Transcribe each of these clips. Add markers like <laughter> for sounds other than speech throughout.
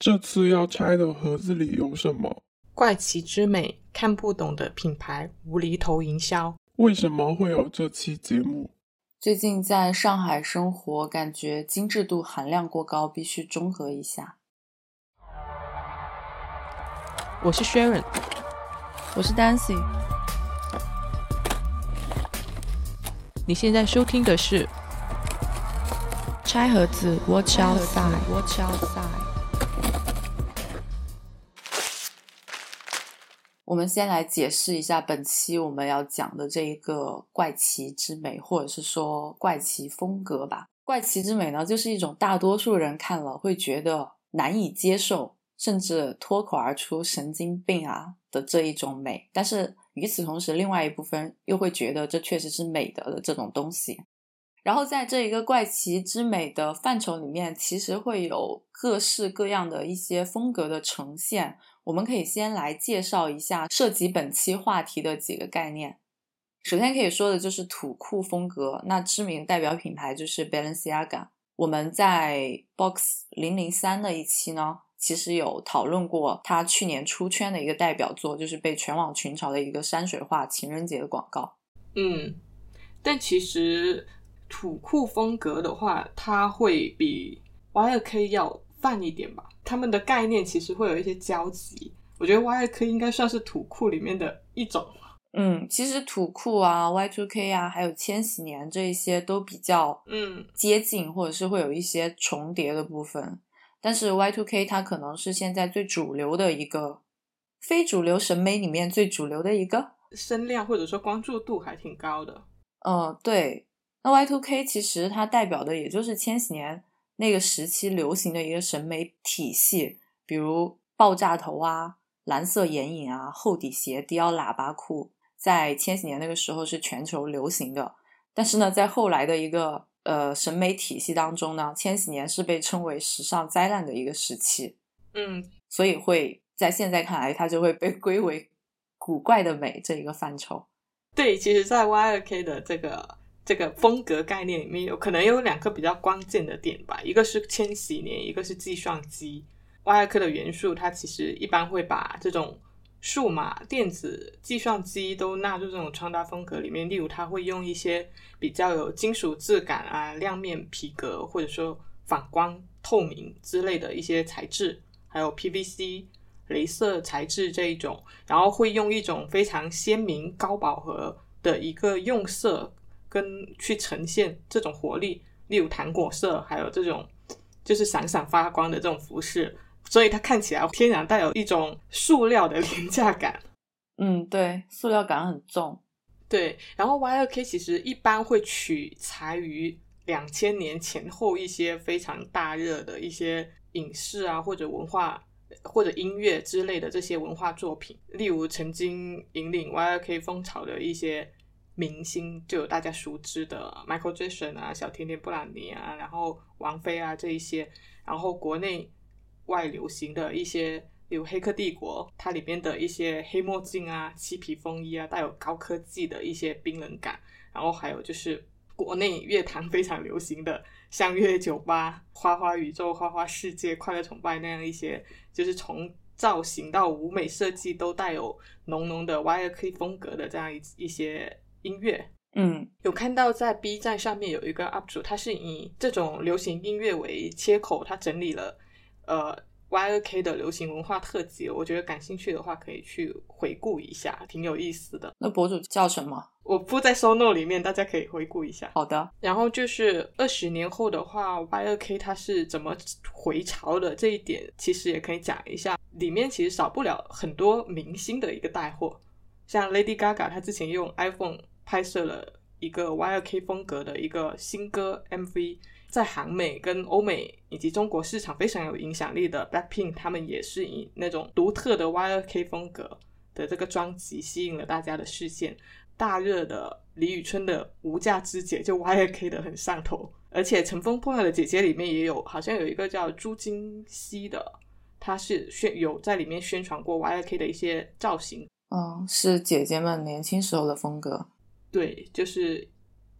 这次要拆的盒子里有什么？怪奇之美，看不懂的品牌无厘头营销。为什么会有这期节目？最近在上海生活，感觉精致度含量过高，必须中和一下。我是 Sharon，我是 Dancy。你现在收听的是《拆盒子 Watch Outside》。我们先来解释一下本期我们要讲的这一个怪奇之美，或者是说怪奇风格吧。怪奇之美呢，就是一种大多数人看了会觉得难以接受，甚至脱口而出“神经病啊”的这一种美。但是与此同时，另外一部分又会觉得这确实是美德的这种东西。然后在这一个怪奇之美的范畴里面，其实会有各式各样的一些风格的呈现。我们可以先来介绍一下涉及本期话题的几个概念。首先可以说的就是土库风格，那知名代表品牌就是 Balenciaga。我们在 Box 零零三那一期呢，其实有讨论过他去年出圈的一个代表作，就是被全网群嘲的一个山水画情人节的广告。嗯，但其实土库风格的话，它会比 Y2K 要泛一点吧。他们的概念其实会有一些交集，我觉得 Y 二 K 应该算是土库里面的一种。嗯，其实土库啊、Y two K 啊，还有千禧年这一些都比较嗯接近，或者是会有一些重叠的部分。但是 Y two K 它可能是现在最主流的一个非主流审美里面最主流的一个声量或者说关注度还挺高的。嗯，对。那 Y two K 其实它代表的也就是千禧年。那个时期流行的一个审美体系，比如爆炸头啊、蓝色眼影啊、厚底鞋、低腰喇叭裤，在千禧年那个时候是全球流行的。但是呢，在后来的一个呃审美体系当中呢，千禧年是被称为时尚灾难的一个时期。嗯，所以会在现在看来，它就会被归为古怪的美这一个范畴。对，其实，在 Y2K 的这个。这个风格概念里面有可能有两个比较关键的点吧，一个是千禧年，一个是计算机。Y 克的元素，它其实一般会把这种数码、电子、计算机都纳入这种穿搭风格里面。例如，它会用一些比较有金属质感啊、亮面皮革，或者说反光、透明之类的一些材质，还有 PVC、镭射材质这一种，然后会用一种非常鲜明、高饱和的一个用色。跟去呈现这种活力，例如糖果色，还有这种就是闪闪发光的这种服饰，所以它看起来天然带有一种塑料的廉价感。嗯，对，塑料感很重。对，然后 Y 二 K 其实一般会取材于两千年前后一些非常大热的一些影视啊，或者文化或者音乐之类的这些文化作品，例如曾经引领 Y 二 K 风潮的一些。明星就有大家熟知的 Michael Jackson 啊，小甜甜布兰妮啊，然后王菲啊这一些，然后国内外流行的一些，有《黑客帝国》它里边的一些黑墨镜啊、漆皮风衣啊，带有高科技的一些冰冷感，然后还有就是国内乐坛非常流行的相约酒吧、花花宇宙、花花世界、快乐崇拜那样一些，就是从造型到舞美设计都带有浓浓的 Y 二 K 风格的这样一一些。音乐，嗯，有看到在 B 站上面有一个 UP 主，他是以这种流行音乐为切口，他整理了呃 Y2K 的流行文化特辑。我觉得感兴趣的话可以去回顾一下，挺有意思的。那博主叫什么？我附在 SONO 里面，大家可以回顾一下。好的。然后就是二十年后的话，Y2K 它是怎么回潮的？这一点其实也可以讲一下。里面其实少不了很多明星的一个带货，像 Lady Gaga，她之前用 iPhone。拍摄了一个 Y2K 风格的一个新歌 MV，在韩美跟欧美以及中国市场非常有影响力的 Blackpink，他们也是以那种独特的 Y2K 风格的这个专辑吸引了大家的视线。大热的李宇春的《无价之姐》就 Y2K 的很上头，而且《乘风破浪的姐姐》里面也有，好像有一个叫朱金熙的，她是宣有在里面宣传过 Y2K 的一些造型。嗯，是姐姐们年轻时候的风格。对，就是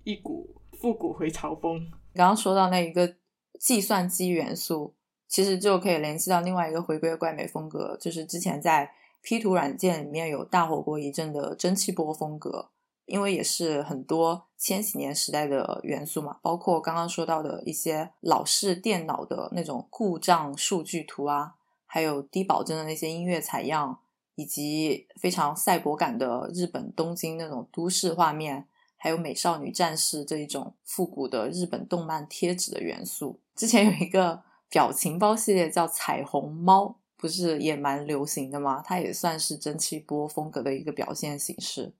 一股复古回潮风。刚刚说到那一个计算机元素，其实就可以联系到另外一个回归怪美风格，就是之前在 P 图软件里面有大火过一阵的蒸汽波风格，因为也是很多千禧年时代的元素嘛，包括刚刚说到的一些老式电脑的那种故障数据图啊，还有低保真的那些音乐采样，以及非常赛博感的日本东京那种都市画面，还有美少女战士这一种复古的日本动漫贴纸的元素。之前有一个。表情包系列叫彩虹猫，不是也蛮流行的吗？它也算是蒸汽波风格的一个表现形式。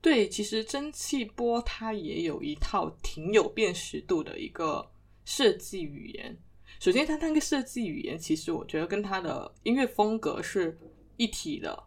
对，其实蒸汽波它也有一套挺有辨识度的一个设计语言。首先，它那个设计语言，其实我觉得跟它的音乐风格是一体的。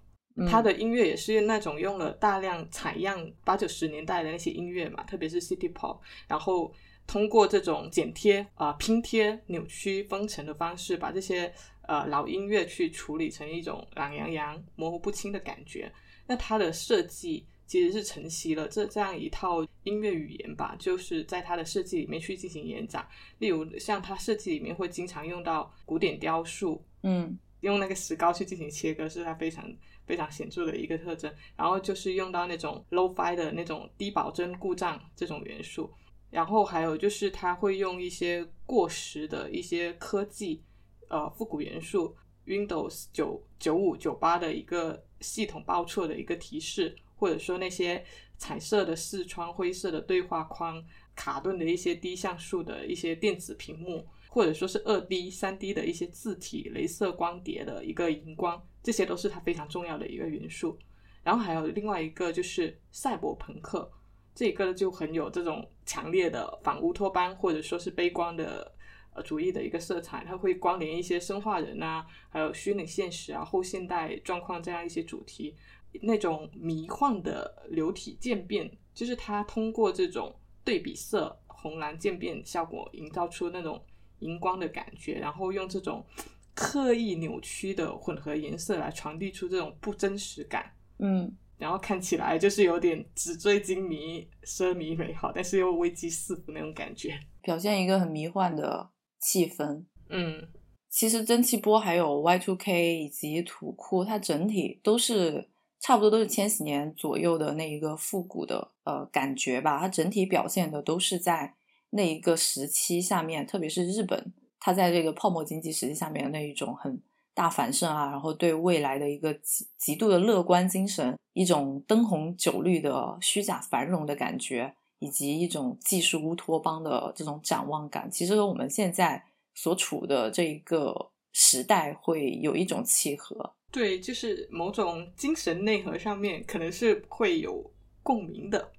它的音乐也是那种用了大量采样八九十年代的那些音乐嘛，特别是 City Pop，然后。通过这种剪贴啊、拼贴、扭曲、封尘的方式，把这些呃老音乐去处理成一种懒洋洋、模糊不清的感觉。那它的设计其实是承袭了这这样一套音乐语言吧，就是在它的设计里面去进行延展。例如，像它设计里面会经常用到古典雕塑，嗯，用那个石膏去进行切割，是它非常非常显著的一个特征。然后就是用到那种 low-fi 的那种低保真故障这种元素。然后还有就是，它会用一些过时的一些科技，呃，复古元素，Windows 九九五九八的一个系统报错的一个提示，或者说那些彩色的视窗、灰色的对话框、卡顿的一些低像素的一些电子屏幕，或者说是二 D、三 D 的一些字体、镭射光碟的一个荧光，这些都是它非常重要的一个元素。然后还有另外一个就是赛博朋克。这一个就很有这种强烈的反乌托邦或者说是悲观的呃主义的一个色彩，它会关联一些生化人啊，还有虚拟现实啊、后现代状况这样一些主题，那种迷幻的流体渐变，就是它通过这种对比色红蓝渐变效果，营造出那种荧光的感觉，然后用这种刻意扭曲的混合颜色来传递出这种不真实感，嗯。然后看起来就是有点纸醉金迷、奢靡美好，但是又危机四伏那种感觉，表现一个很迷幻的气氛。嗯，其实蒸汽波还有 Y Two K 以及土库，它整体都是差不多都是千禧年左右的那一个复古的呃感觉吧。它整体表现的都是在那一个时期下面，特别是日本，它在这个泡沫经济时期下面的那一种很。大繁盛啊，然后对未来的一个极极度的乐观精神，一种灯红酒绿的虚假繁荣的感觉，以及一种技术乌托邦的这种展望感，其实和我们现在所处的这一个时代会有一种契合。对，就是某种精神内核上面可能是会有共鸣的，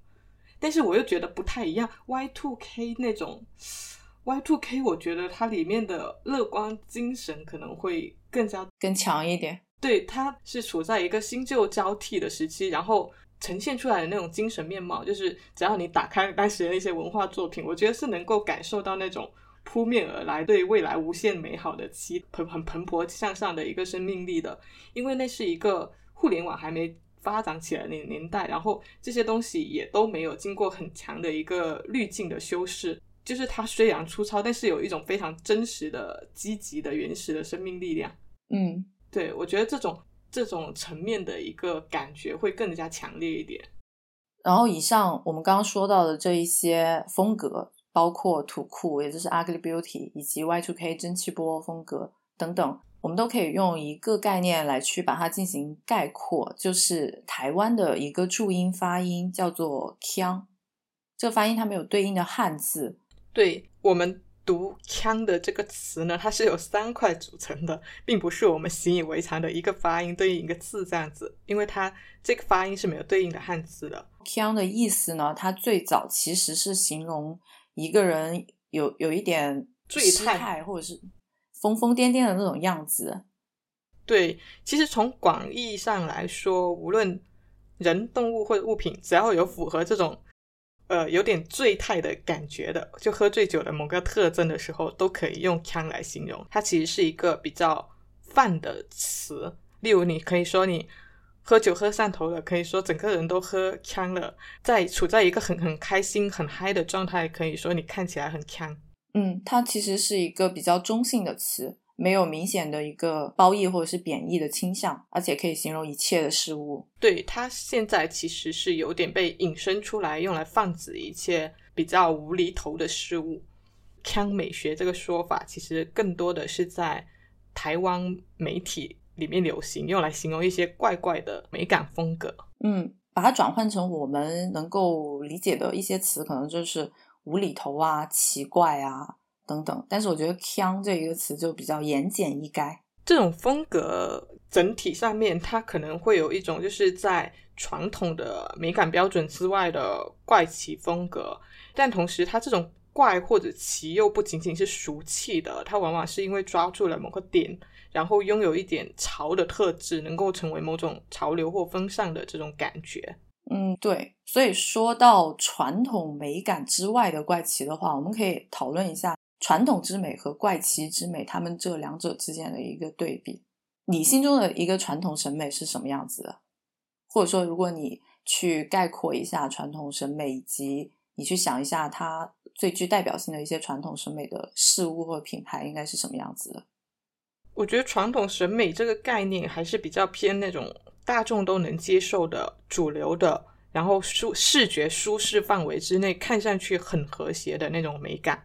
但是我又觉得不太一样。Y Two K 那种。Y Two K，我觉得它里面的乐观精神可能会更加更强一点。对，它是处在一个新旧交替的时期，然后呈现出来的那种精神面貌，就是只要你打开当时的那些文化作品，我觉得是能够感受到那种扑面而来对未来无限美好的期蓬很蓬勃向上的一个生命力的。因为那是一个互联网还没发展起来那个年代，然后这些东西也都没有经过很强的一个滤镜的修饰。就是它虽然粗糙，但是有一种非常真实的、积极的、原始的生命力量。嗯，对，我觉得这种这种层面的一个感觉会更加强烈一点。然后，以上我们刚刚说到的这一些风格，包括土库，也就是 Ugly Beauty，以及 Y2K 蒸汽波风格等等，我们都可以用一个概念来去把它进行概括，就是台湾的一个注音发音叫做“腔”，这个发音它没有对应的汉字。对我们读“腔”的这个词呢，它是由三块组成的，并不是我们习以为常的一个发音对应一个字这样子，因为它这个发音是没有对应的汉字的。腔的意思呢，它最早其实是形容一个人有有一点醉态，或者是疯疯癫癫的那种样子。对，其实从广义上来说，无论人、动物或者物品，只要有符合这种。呃，有点醉态的感觉的，就喝醉酒的某个特征的时候，都可以用“腔”来形容。它其实是一个比较泛的词。例如，你可以说你喝酒喝上头了，可以说整个人都喝腔了。在处在一个很很开心、很嗨的状态，可以说你看起来很腔。嗯，它其实是一个比较中性的词，没有明显的一个褒义或者是贬义的倾向，而且可以形容一切的事物。对它现在其实是有点被引申出来，用来泛指一切比较无厘头的事物。腔美学这个说法，其实更多的是在台湾媒体里面流行，用来形容一些怪怪的美感风格。嗯，把它转换成我们能够理解的一些词，可能就是无厘头啊、奇怪啊等等。但是我觉得“腔”这一个词就比较言简意赅。这种风格整体上面，它可能会有一种就是在传统的美感标准之外的怪奇风格，但同时它这种。怪或者奇又不仅仅是俗气的，它往往是因为抓住了某个点，然后拥有一点潮的特质，能够成为某种潮流或风尚的这种感觉。嗯，对。所以说到传统美感之外的怪奇的话，我们可以讨论一下传统之美和怪奇之美，他们这两者之间的一个对比。你心中的一个传统审美是什么样子的？或者说，如果你去概括一下传统审美，以及你去想一下它。最具代表性的一些传统审美的事物或品牌应该是什么样子的？我觉得传统审美这个概念还是比较偏那种大众都能接受的、主流的，然后舒视觉舒适范围之内看上去很和谐的那种美感。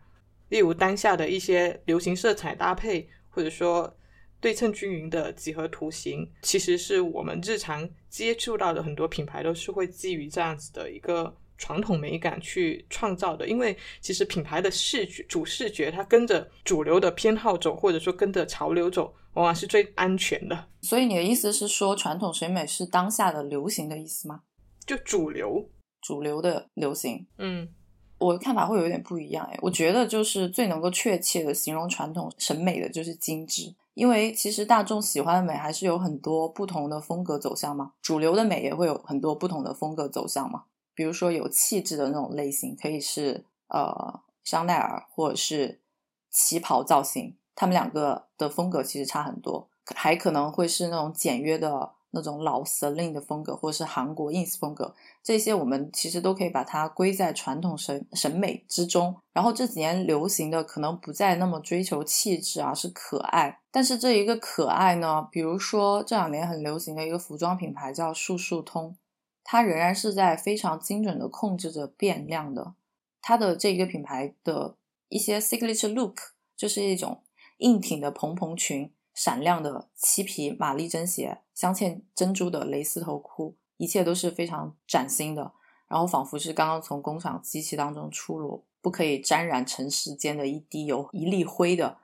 例如当下的一些流行色彩搭配，或者说对称均匀的几何图形，其实是我们日常接触到的很多品牌都是会基于这样子的一个。传统美感去创造的，因为其实品牌的视觉主视觉，它跟着主流的偏好走，或者说跟着潮流走，往往是最安全的。所以你的意思是说，传统审美是当下的流行的意思吗？就主流，主流的流行。嗯，我的看法会有点不一样哎。我觉得就是最能够确切的形容传统审美的就是精致，因为其实大众喜欢的美还是有很多不同的风格走向嘛，主流的美也会有很多不同的风格走向嘛。比如说有气质的那种类型，可以是呃香奈儿或者是旗袍造型，他们两个的风格其实差很多。还可能会是那种简约的那种老 Celine 的风格，或者是韩国 ins 风格，这些我们其实都可以把它归在传统审审美之中。然后这几年流行的可能不再那么追求气质而是可爱。但是这一个可爱呢，比如说这两年很流行的一个服装品牌叫速速通。它仍然是在非常精准的控制着变量的，它的这一个品牌的一些 signature look 就是一种硬挺的蓬蓬裙、闪亮的漆皮玛丽珍鞋、镶嵌珍珠的蕾丝头箍，一切都是非常崭新的，然后仿佛是刚刚从工厂机器当中出炉，不可以沾染尘世间的一滴油、一粒灰的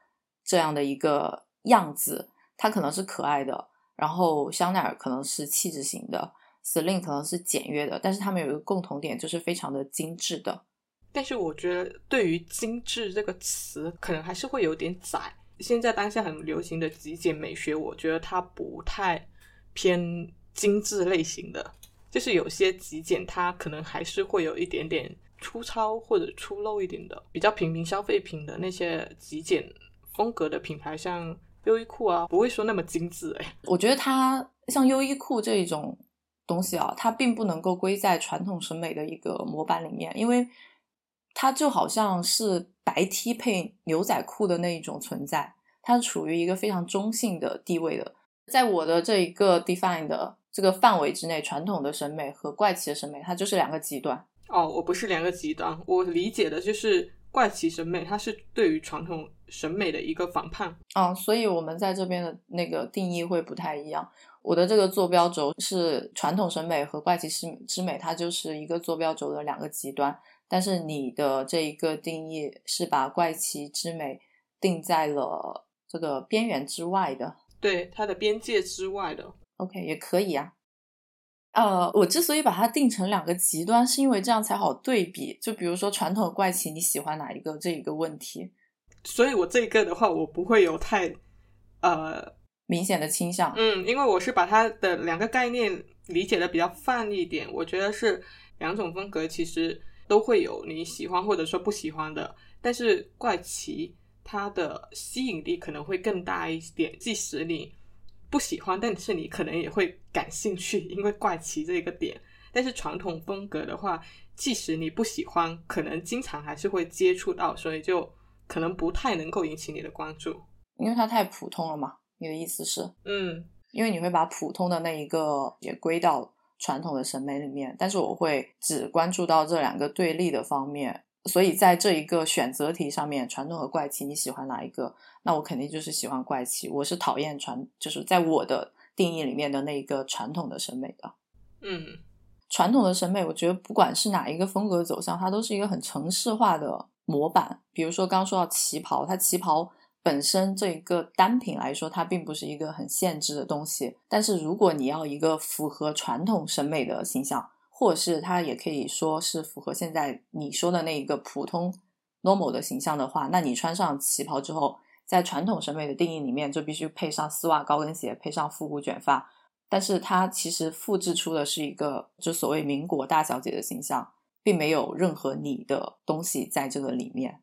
这样的一个样子。它可能是可爱的，然后香奈儿可能是气质型的。Celine 可能是简约的，但是他们有一个共同点，就是非常的精致的。但是我觉得，对于“精致”这个词，可能还是会有点窄。现在当下很流行的极简美学，我觉得它不太偏精致类型的，就是有些极简，它可能还是会有一点点粗糙或者粗陋一点的，比较平民消费品的那些极简风格的品牌，像优衣库啊，不会说那么精致。哎，我觉得它像优衣库这一种。东西啊，它并不能够归在传统审美的一个模板里面，因为它就好像是白 T 配牛仔裤的那一种存在，它是处于一个非常中性的地位的。在我的这一个 define 的这个范围之内，传统的审美和怪奇的审美，它就是两个极端。哦，我不是两个极端，我理解的就是怪奇审美，它是对于传统审美的一个反叛。啊，所以我们在这边的那个定义会不太一样。我的这个坐标轴是传统审美和怪奇之之美，它就是一个坐标轴的两个极端。但是你的这一个定义是把怪奇之美定在了这个边缘之外的，对它的边界之外的。OK，也可以啊。呃，我之所以把它定成两个极端，是因为这样才好对比。就比如说传统的怪奇，你喜欢哪一个这一个问题？所以我这个的话，我不会有太呃。明显的倾向，嗯，因为我是把它的两个概念理解的比较泛一点，我觉得是两种风格其实都会有你喜欢或者说不喜欢的，但是怪奇它的吸引力可能会更大一点，即使你不喜欢，但是你可能也会感兴趣，因为怪奇这个点。但是传统风格的话，即使你不喜欢，可能经常还是会接触到，所以就可能不太能够引起你的关注。因为它太普通了嘛。你的意思是？嗯，因为你会把普通的那一个也归到传统的审美里面，但是我会只关注到这两个对立的方面。所以在这一个选择题上面，传统和怪奇，你喜欢哪一个？那我肯定就是喜欢怪奇。我是讨厌传，就是在我的定义里面的那一个传统的审美的。嗯，传统的审美，我觉得不管是哪一个风格走向，它都是一个很城市化的模板。比如说刚刚说到旗袍，它旗袍本身这一个单品来说，它并不是一个很限制的东西。但是如果你要一个符合传统审美的形象，或者是它也可以说是符合现在你说的那一个普通 normal 的形象的话，那你穿上旗袍之后，在传统审美的定义里面就必须配上丝袜高跟鞋，配上复古卷发。但是它其实复制出的是一个就所谓民国大小姐的形象，并没有任何你的东西在这个里面。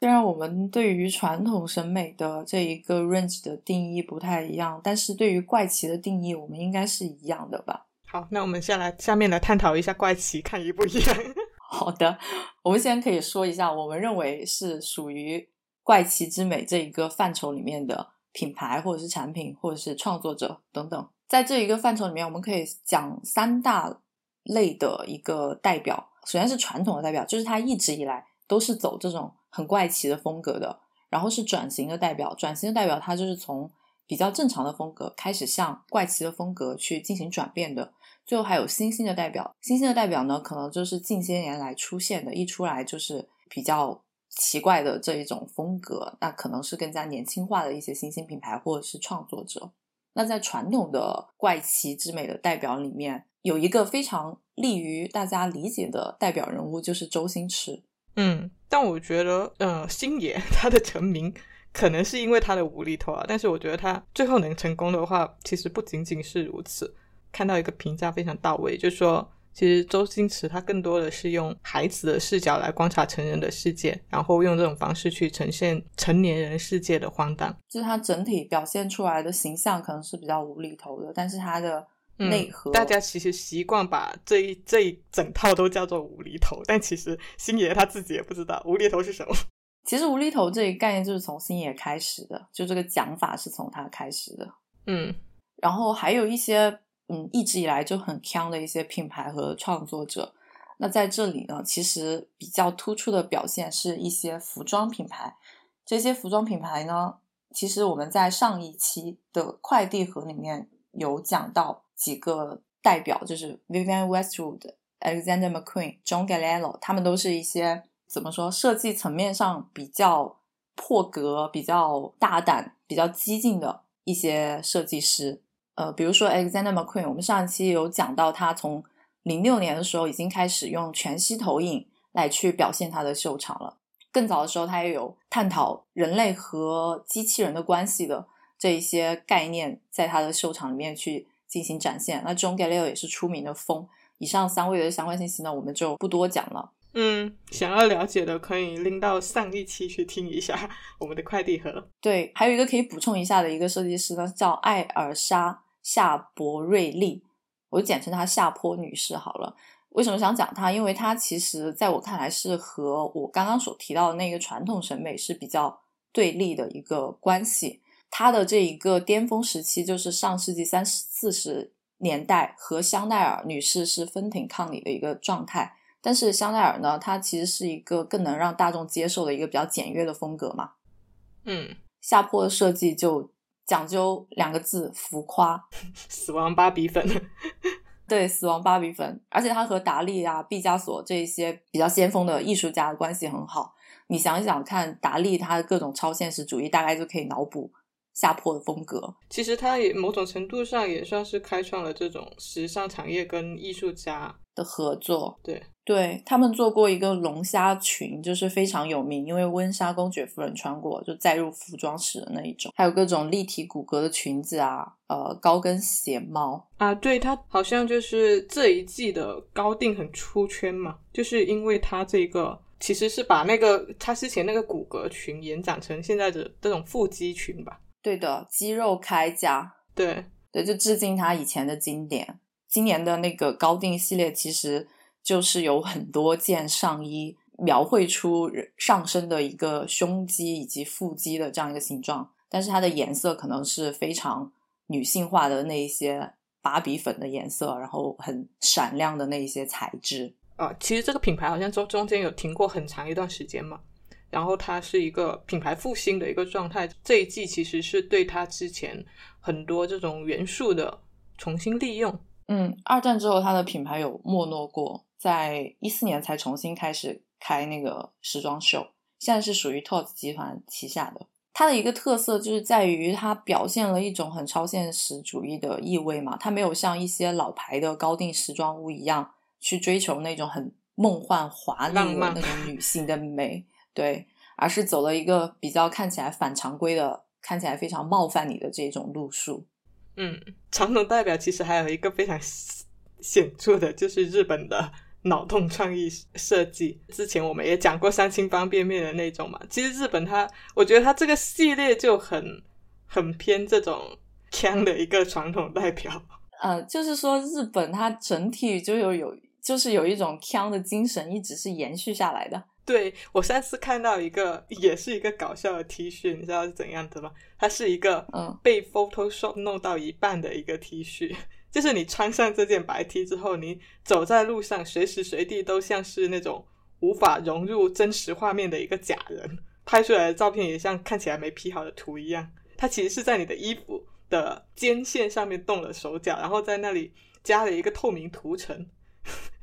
虽然我们对于传统审美的这一个 range 的定义不太一样，但是对于怪奇的定义，我们应该是一样的吧？好，那我们下来下面来探讨一下怪奇，看一不一样。<laughs> 好的，我们先可以说一下，我们认为是属于怪奇之美这一个范畴里面的品牌，或者是产品，或者是创作者等等。在这一个范畴里面，我们可以讲三大类的一个代表。首先是传统的代表，就是它一直以来都是走这种很怪奇的风格的。然后是转型的代表，转型的代表他就是从比较正常的风格开始向怪奇的风格去进行转变的。最后还有新兴的代表，新兴的代表呢，可能就是近些年来出现的，一出来就是比较奇怪的这一种风格，那可能是更加年轻化的一些新兴品牌或者是创作者。那在传统的怪奇之美的代表里面，有一个非常利于大家理解的代表人物，就是周星驰。嗯，但我觉得，呃，星爷他的成名可能是因为他的无厘头啊，但是我觉得他最后能成功的话，其实不仅仅是如此。看到一个评价非常到位，就说，其实周星驰他更多的是用孩子的视角来观察成人的世界，然后用这种方式去呈现成年人世界的荒诞。就是他整体表现出来的形象可能是比较无厘头的，但是他的内核，大家其实习惯把这一这一整套都叫做无厘头，但其实星爷他自己也不知道无厘头是什么。<laughs> 其实无厘头这一概念就是从星爷开始的，就这个讲法是从他开始的。嗯，然后还有一些。嗯，一直以来就很强的一些品牌和创作者，那在这里呢，其实比较突出的表现是一些服装品牌。这些服装品牌呢，其实我们在上一期的快递盒里面有讲到几个代表，就是 Vivienne Westwood、Alexander McQueen、John Galliano，他们都是一些怎么说，设计层面上比较破格、比较大胆、比较激进的一些设计师。呃，比如说 Alexander McQueen，我们上一期有讲到，他从零六年的时候已经开始用全息投影来去表现他的秀场了。更早的时候，他也有探讨人类和机器人的关系的这一些概念，在他的秀场里面去进行展现。那 John Galliano 也是出名的疯。以上三位的相关信息呢，我们就不多讲了。嗯，想要了解的可以拎到上一期去听一下我们的快递盒。对，还有一个可以补充一下的一个设计师呢，叫艾尔莎。夏博瑞利，我就简称她夏坡女士好了。为什么想讲她？因为她其实在我看来是和我刚刚所提到的那个传统审美是比较对立的一个关系。她的这一个巅峰时期就是上世纪三四十年代，和香奈儿女士是分庭抗礼的一个状态。但是香奈儿呢，它其实是一个更能让大众接受的一个比较简约的风格嘛。嗯，下坡的设计就。讲究两个字，浮夸。<laughs> 死亡芭比粉，<laughs> 对，死亡芭比粉。而且它和达利啊、毕加索这一些比较先锋的艺术家的关系很好。你想一想看，达利他的各种超现实主义，大概就可以脑补下坡的风格。其实他也某种程度上也算是开创了这种时尚产业跟艺术家的合作。对。对他们做过一个龙虾裙，就是非常有名，因为温莎公爵夫人穿过，就载入服装史的那一种。还有各种立体骨骼的裙子啊，呃，高跟鞋帽啊。对，它好像就是这一季的高定很出圈嘛，就是因为它这个其实是把那个他之前那个骨骼裙延展成现在的这种腹肌裙吧。对的，肌肉铠甲。对对，就致敬它以前的经典。今年的那个高定系列其实。就是有很多件上衣描绘出上身的一个胸肌以及腹肌的这样一个形状，但是它的颜色可能是非常女性化的那一些芭比粉的颜色，然后很闪亮的那一些材质。啊，其实这个品牌好像中中间有停过很长一段时间嘛，然后它是一个品牌复兴的一个状态。这一季其实是对它之前很多这种元素的重新利用。嗯，二战之后它的品牌有没落过，在一四年才重新开始开那个时装秀，现在是属于 TOS 集团旗下的。它的一个特色就是在于它表现了一种很超现实主义的意味嘛，它没有像一些老牌的高定时装屋一样。去追求那种很梦幻华丽的那种女性的美，对，而是走了一个比较看起来反常规的、看起来非常冒犯你的这种路数。嗯，传统代表其实还有一个非常显著的，就是日本的脑洞创意设计。之前我们也讲过三清方便面的那种嘛，其实日本它，我觉得它这个系列就很很偏这种腔的一个传统代表。呃，就是说日本它整体就有有。就是有一种腔的精神，一直是延续下来的。对我上次看到一个，也是一个搞笑的 T 恤，你知道是怎样的吗？它是一个嗯被 Photoshop 弄到一半的一个 T 恤，<laughs> 就是你穿上这件白 T 之后，你走在路上，随时随地都像是那种无法融入真实画面的一个假人，拍出来的照片也像看起来没 P 好的图一样。它其实是在你的衣服的肩线上面动了手脚，然后在那里加了一个透明涂层。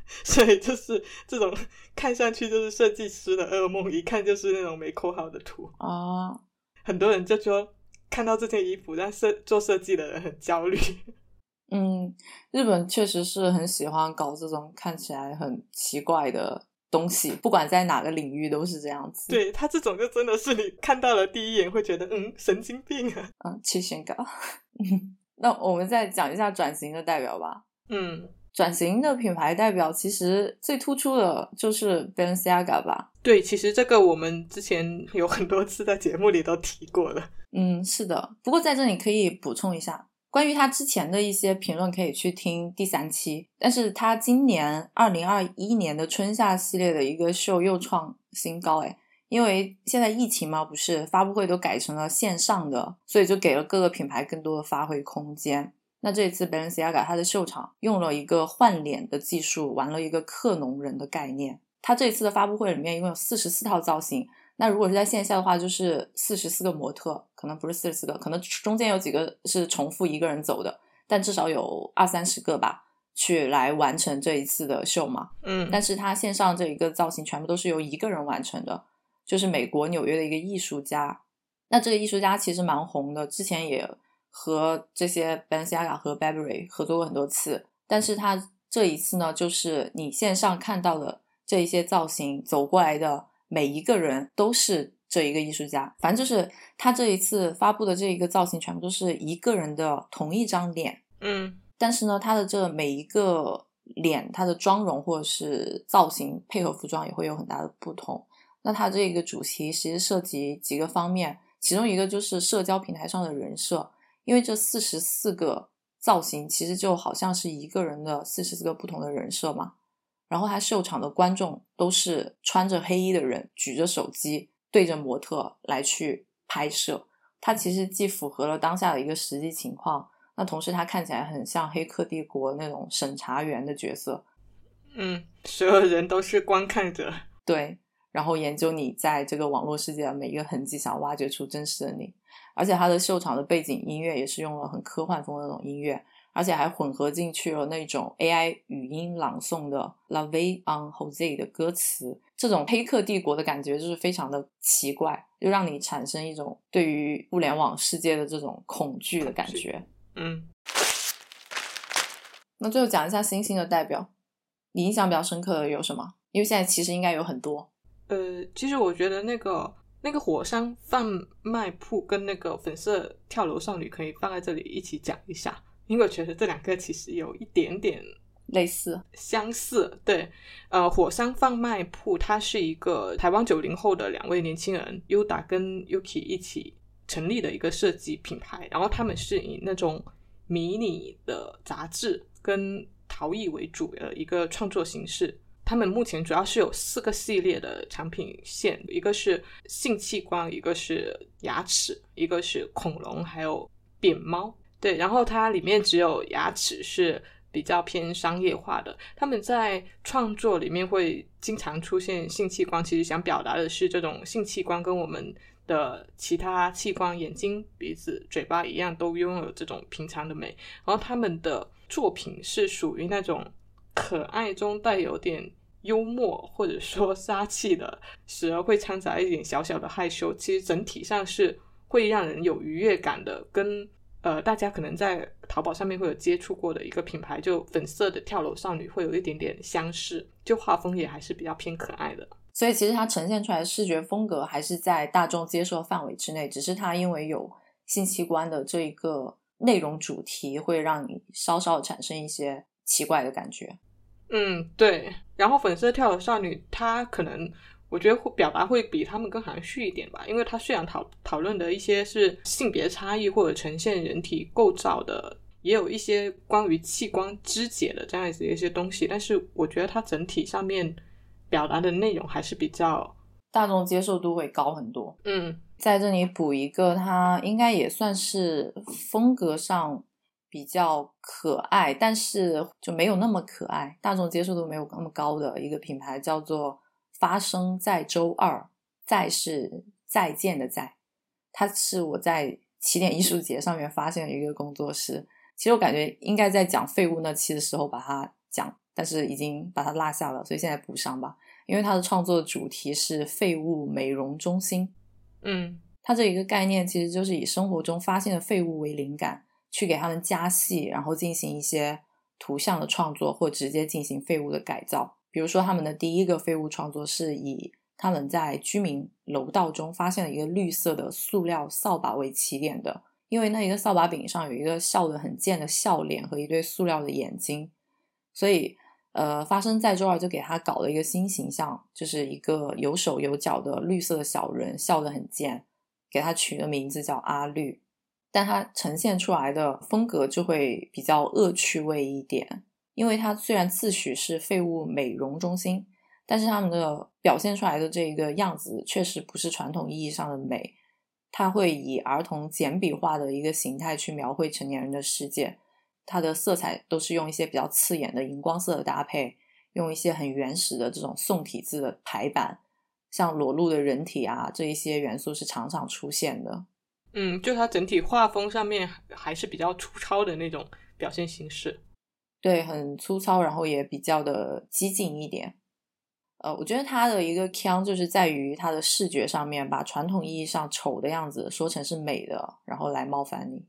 <laughs> 所以就是这种看上去就是设计师的噩梦，一看就是那种没抠好的图啊。很多人就说看到这件衣服，让设做设计的人很焦虑。<laughs> 嗯，日本确实是很喜欢搞这种看起来很奇怪的东西，不管在哪个领域都是这样子。对他这种就真的是你看到了第一眼会觉得嗯神经病啊。嗯，气性高。<laughs> 那我们再讲一下转型的代表吧。嗯。转型的品牌代表其实最突出的就是 Balenciaga 吧？对，其实这个我们之前有很多次在节目里都提过了。嗯，是的。不过在这里可以补充一下，关于他之前的一些评论，可以去听第三期。但是他今年二零二一年的春夏系列的一个秀又创新高，诶因为现在疫情嘛，不是发布会都改成了线上的，所以就给了各个品牌更多的发挥空间。那这一次 Balenciaga 它的秀场用了一个换脸的技术，玩了一个克隆人的概念。它这一次的发布会里面一共有四十四套造型。那如果是在线下的话，就是四十四个模特，可能不是四十四个，可能中间有几个是重复一个人走的，但至少有二三十个吧，去来完成这一次的秀嘛。嗯，但是它线上这一个造型全部都是由一个人完成的，就是美国纽约的一个艺术家。那这个艺术家其实蛮红的，之前也。和这些 Balenciaga 和 Burberry 合作过很多次，但是他这一次呢，就是你线上看到的这一些造型走过来的每一个人都是这一个艺术家，反正就是他这一次发布的这一个造型全部都是一个人的同一张脸，嗯，但是呢，他的这每一个脸，他的妆容或者是造型配合服装也会有很大的不同。那他这个主题其实涉及几个方面，其中一个就是社交平台上的人设。因为这四十四个造型其实就好像是一个人的四十四个不同的人设嘛，然后他秀场的观众都是穿着黑衣的人，举着手机对着模特来去拍摄，他其实既符合了当下的一个实际情况，那同时他看起来很像《黑客帝国》那种审查员的角色，嗯，所有人都是观看者，对，然后研究你在这个网络世界的每一个痕迹，想挖掘出真实的你。而且他的秀场的背景音乐也是用了很科幻风的那种音乐，而且还混合进去了那种 AI 语音朗诵的《Love on Jose》的歌词，这种黑客帝国的感觉就是非常的奇怪，就让你产生一种对于互联网世界的这种恐惧的感觉。嗯，那最后讲一下星星的代表，你印象比较深刻的有什么？因为现在其实应该有很多。呃，其实我觉得那个。那个火山贩卖铺跟那个粉色跳楼少女可以放在这里一起讲一下，因为我觉得这两个其实有一点点类似、相似。对，呃，火山贩卖铺它是一个台湾九零后的两位年轻人 Uda 跟 Yuki 一起成立的一个设计品牌，然后他们是以那种迷你的杂志跟陶艺为主的一个创作形式。他们目前主要是有四个系列的产品线，一个是性器官，一个是牙齿，一个是恐龙，还有扁猫。对，然后它里面只有牙齿是比较偏商业化的。他们在创作里面会经常出现性器官，其实想表达的是这种性器官跟我们的其他器官，眼睛、鼻子、嘴巴一样，都拥有这种平常的美。然后他们的作品是属于那种可爱中带有点幽默，或者说杀气的，时而会掺杂一点小小的害羞。其实整体上是会让人有愉悦感的，跟。呃，大家可能在淘宝上面会有接触过的一个品牌，就粉色的跳楼少女，会有一点点相似，就画风也还是比较偏可爱的。所以其实它呈现出来的视觉风格还是在大众接受范围之内，只是它因为有性器官的这一个内容主题，会让你稍稍产生一些奇怪的感觉。嗯，对。然后粉色跳楼少女，她可能。我觉得会表达会比他们更含蓄一点吧，因为她虽然讨讨论的一些是性别差异或者呈现人体构造的，也有一些关于器官肢解的这样子的一些东西，但是我觉得它整体上面表达的内容还是比较大众接受度会高很多。嗯，在这里补一个，它应该也算是风格上比较可爱，但是就没有那么可爱，大众接受度没有那么高的一个品牌，叫做。发生在周二，再是再见的再，它是我在起点艺术节上面发现的一个工作室。其实我感觉应该在讲废物那期的时候把它讲，但是已经把它落下了，所以现在补上吧。因为它的创作主题是废物美容中心。嗯，它这一个概念其实就是以生活中发现的废物为灵感，去给他们加戏，然后进行一些图像的创作，或直接进行废物的改造。比如说，他们的第一个废物创作是以他们在居民楼道中发现了一个绿色的塑料扫把为起点的，因为那一个扫把柄上有一个笑得很贱的笑脸和一对塑料的眼睛，所以呃，发生在周二就给他搞了一个新形象，就是一个有手有脚的绿色的小人，笑得很贱，给他取的名字叫阿绿，但它呈现出来的风格就会比较恶趣味一点。因为它虽然自诩是废物美容中心，但是他们的表现出来的这个样子确实不是传统意义上的美。它会以儿童简笔画的一个形态去描绘成年人的世界，它的色彩都是用一些比较刺眼的荧光色的搭配，用一些很原始的这种宋体字的排版，像裸露的人体啊这一些元素是常常出现的。嗯，就它整体画风上面还是比较粗糙的那种表现形式。对，很粗糙，然后也比较的激进一点。呃，我觉得它的一个腔就是在于它的视觉上面，把传统意义上丑的样子说成是美的，然后来冒犯你。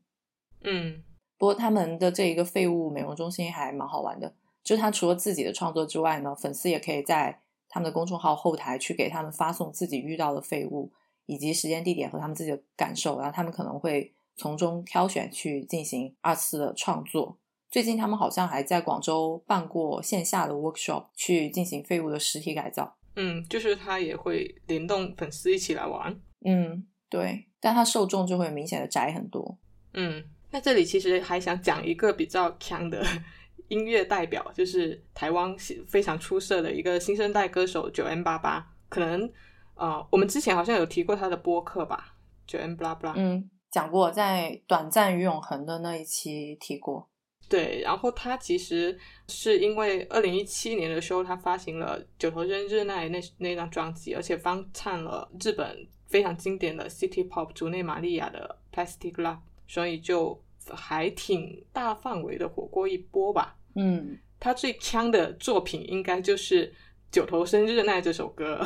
嗯，不过他们的这一个废物美容中心还蛮好玩的，就是他除了自己的创作之外呢，粉丝也可以在他们的公众号后台去给他们发送自己遇到的废物，以及时间、地点和他们自己的感受，然后他们可能会从中挑选去进行二次的创作。最近他们好像还在广州办过线下的 workshop，去进行废物的实体改造。嗯，就是他也会联动粉丝一起来玩。嗯，对，但他受众就会明显的窄很多。嗯，那这里其实还想讲一个比较强的 <laughs> 音乐代表，就是台湾非常出色的一个新生代歌手九 N 八八。可能呃，我们之前好像有提过他的播客吧？就 M 八八。嗯，讲过，在短暂与永恒的那一期提过。对，然后他其实是因为二零一七年的时候，他发行了九头身日奈那那张专辑，而且翻唱了日本非常经典的 City Pop 竹内玛利亚的 Plastic Love，所以就还挺大范围的火过一波吧。嗯，他最强的作品应该就是九头身日奈这首歌，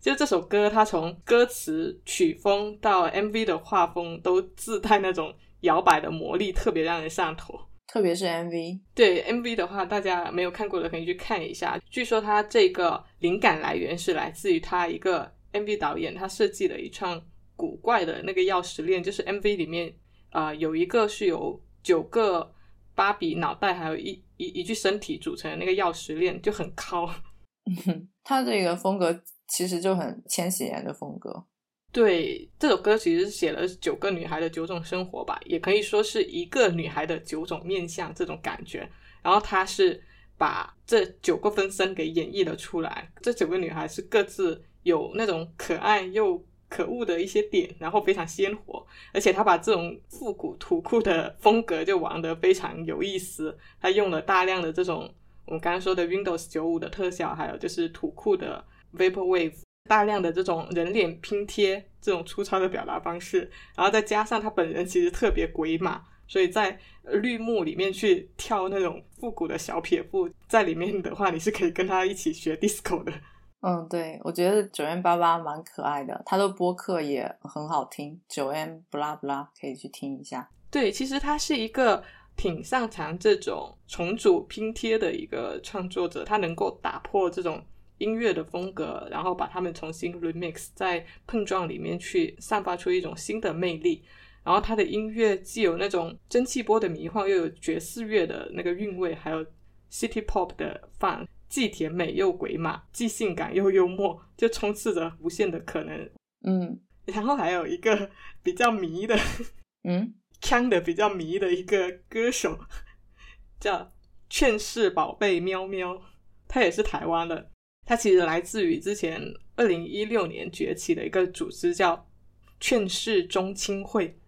就这首歌，它从歌词、曲风到 MV 的画风都自带那种摇摆的魔力，特别让人上头。特别是 MV，对 MV 的话，大家没有看过的可以去看一下。据说它这个灵感来源是来自于他一个 MV 导演，他设计了一串古怪的那个钥匙链，就是 MV 里面啊有一个是由九个芭比脑袋还有一一一具身体组成的那个钥匙链，就很 <laughs> 靠。<laughs> 他这个风格其实就很千禧年的风格。对这首歌，其实写了九个女孩的九种生活吧，也可以说是一个女孩的九种面相这种感觉。然后他是把这九个分身给演绎了出来。这九个女孩是各自有那种可爱又可恶的一些点，然后非常鲜活，而且他把这种复古土酷的风格就玩得非常有意思。他用了大量的这种我们刚刚说的 Windows 九五的特效，还有就是土酷的 Vaporwave，大量的这种人脸拼贴这种粗糙的表达方式，然后再加上他本人其实特别鬼马。所以在绿幕里面去跳那种复古的小撇步，在里面的话，你是可以跟他一起学 disco 的。嗯，对，我觉得九 M 八八蛮可爱的，他的播客也很好听，九 M 不拉不拉可以去听一下。对，其实他是一个挺擅长这种重组拼贴的一个创作者，他能够打破这种音乐的风格，然后把它们重新 remix，在碰撞里面去散发出一种新的魅力。然后他的音乐既有那种蒸汽波的迷幻，又有爵士乐的那个韵味，还有 city pop 的范，既甜美又鬼马，既性感又幽默，就充斥着无限的可能。嗯，然后还有一个比较迷的，嗯，<laughs> 腔的比较迷的一个歌手，叫劝世宝贝喵喵，他也是台湾的，他其实来自于之前二零一六年崛起的一个组织，叫劝世中青会。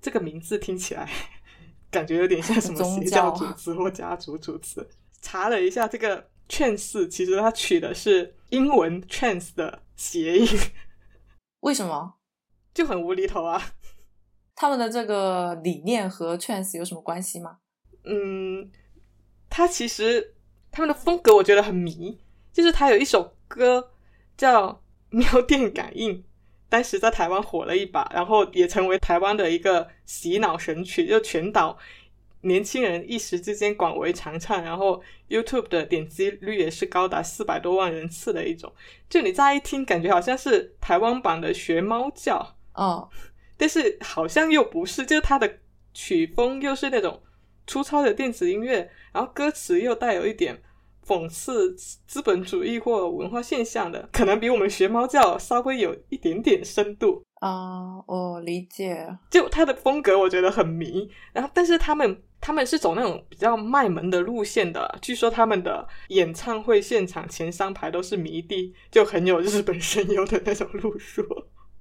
这个名字听起来 <laughs> 感觉有点像什么 <laughs> 邪教组织或家族组织。查了一下，这个劝世其实它取的是英文 “trance” 的谐音。为什么？就很无厘头啊！他们的这个理念和 trance 有什么关系吗？嗯，他其实他们的风格我觉得很迷，就是他有一首歌叫《喵电感应》。当时在台湾火了一把，然后也成为台湾的一个洗脑神曲，就全岛年轻人一时之间广为传唱，然后 YouTube 的点击率也是高达四百多万人次的一种。就你乍一听，感觉好像是台湾版的学猫叫哦，但是好像又不是，就是它的曲风又是那种粗糙的电子音乐，然后歌词又带有一点。讽刺资本主义或文化现象的，可能比我们学猫叫稍微有一点点深度啊。我理解，就他的风格我觉得很迷。然后，但是他们他们是走那种比较卖萌的路线的。据说他们的演唱会现场前三排都是迷弟，就很有日本声优的那种路数。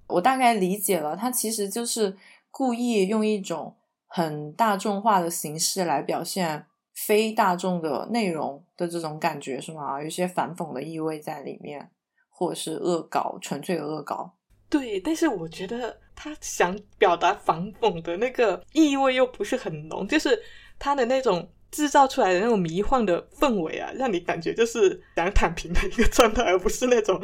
我大概理解了，他其实就是故意用一种很大众化的形式来表现。非大众的内容的这种感觉是吗？有一些反讽的意味在里面，或者是恶搞，纯粹的恶搞。对，但是我觉得他想表达反讽的那个意味又不是很浓，就是他的那种制造出来的那种迷幻的氛围啊，让你感觉就是想躺平的一个状态，而不是那种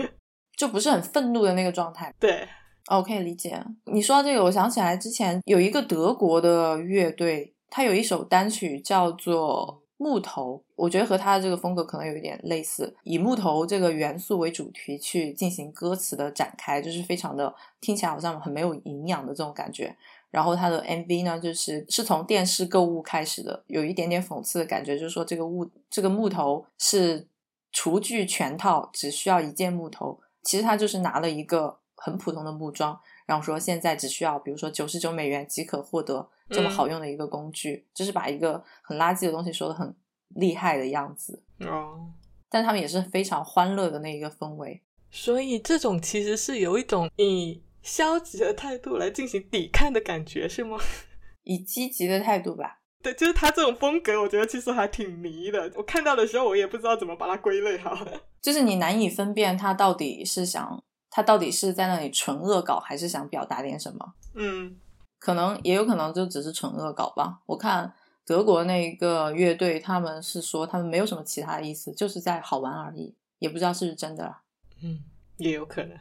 就不是很愤怒的那个状态。对，o k 理解。你说到这个，我想起来之前有一个德国的乐队。他有一首单曲叫做《木头》，我觉得和他的这个风格可能有一点类似，以木头这个元素为主题去进行歌词的展开，就是非常的听起来好像很没有营养的这种感觉。然后他的 MV 呢，就是是从电视购物开始的，有一点点讽刺的感觉，就是说这个物这个木头是厨具全套，只需要一件木头。其实他就是拿了一个很普通的木桩，然后说现在只需要比如说九十九美元即可获得。这么好用的一个工具，就是把一个很垃圾的东西说的很厉害的样子哦。但他们也是非常欢乐的那一个氛围，所以这种其实是有一种以消极的态度来进行抵抗的感觉，是吗？<laughs> 以积极的态度吧。对，就是他这种风格，我觉得其实还挺迷的。我看到的时候，我也不知道怎么把它归类好。<laughs> 就是你难以分辨他到底是想，他到底是在那里纯恶搞，还是想表达点什么？嗯。可能也有可能就只是纯恶搞吧。我看德国那个乐队，他们是说他们没有什么其他的意思，就是在好玩而已，也不知道是不是真的。嗯，也有可能。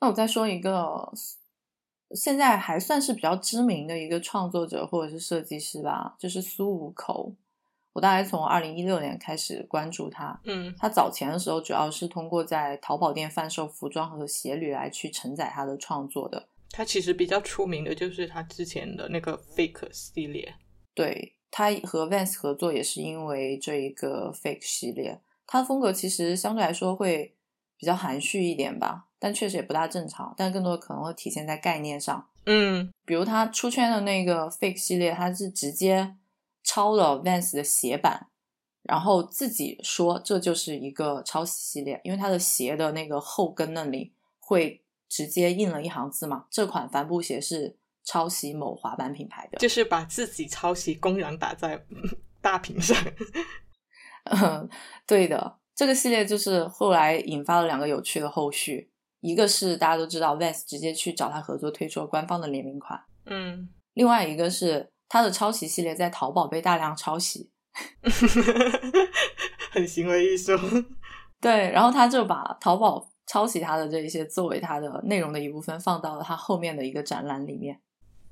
那我再说一个，现在还算是比较知名的一个创作者或者是设计师吧，就是苏五口。我大概从二零一六年开始关注他。嗯，他早前的时候主要是通过在淘宝店贩售服装和鞋履来去承载他的创作的。他其实比较出名的就是他之前的那个 Fake 系列，对他和 Vans 合作也是因为这一个 Fake 系列。他的风格其实相对来说会比较含蓄一点吧，但确实也不大正常。但更多的可能会体现在概念上，嗯，比如他出圈的那个 Fake 系列，他是直接抄了 Vans 的鞋版，然后自己说这就是一个抄袭系列，因为它的鞋的那个后跟那里会直接印了一行字嘛，这款帆布鞋是抄袭某滑板品牌的，就是把自己抄袭公然打在大屏上。嗯，对的，这个系列就是后来引发了两个有趣的后续，一个是大家都知道 Vans 直接去找他合作推出了官方的联名款，嗯，另外一个是他的抄袭系列在淘宝被大量抄袭，<laughs> 很行为艺术。对，然后他就把淘宝抄袭他的这一些作为他的内容的一部分放到了他后面的一个展览里面。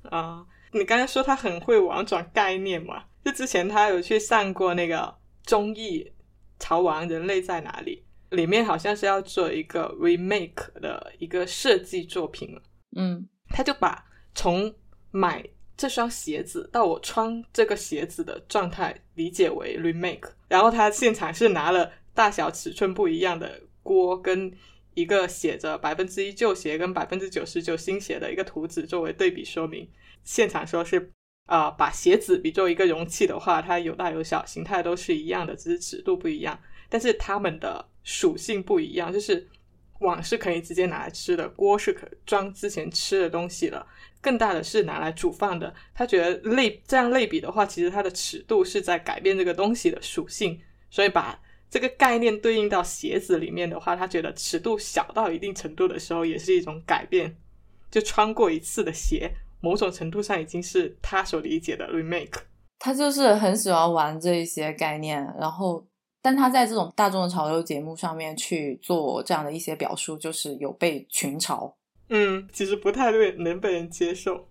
啊，你刚才说他很会玩转概念嘛？就之前他有去上过那个综艺《潮玩人类在哪里》，里面好像是要做一个 remake 的一个设计作品，嗯他就把从买这双鞋子到我穿这个鞋子的状态理解为 remake，然后他现场是拿了大小尺寸不一样的锅跟一个写着百分之一旧鞋跟百分之九十九新鞋的一个图纸作为对比说明，现场说是啊、呃把鞋子比作一个容器的话，它有大有小，形态都是一样的，只是尺度不一样，但是它们的属性不一样，就是碗是可以直接拿来吃的，锅是可装之前吃的东西的，更大的是拿来煮饭的。他觉得类这样类比的话，其实它的尺度是在改变这个东西的属性，所以把这个概念对应到鞋子里面的话，他觉得尺度小到一定程度的时候，也是一种改变。就穿过一次的鞋，某种程度上已经是他所理解的 remake。他就是很喜欢玩这一些概念，然后，但他在这种大众的潮流节目上面去做这样的一些表述，就是有被群嘲。嗯，其实不太对能被人接受，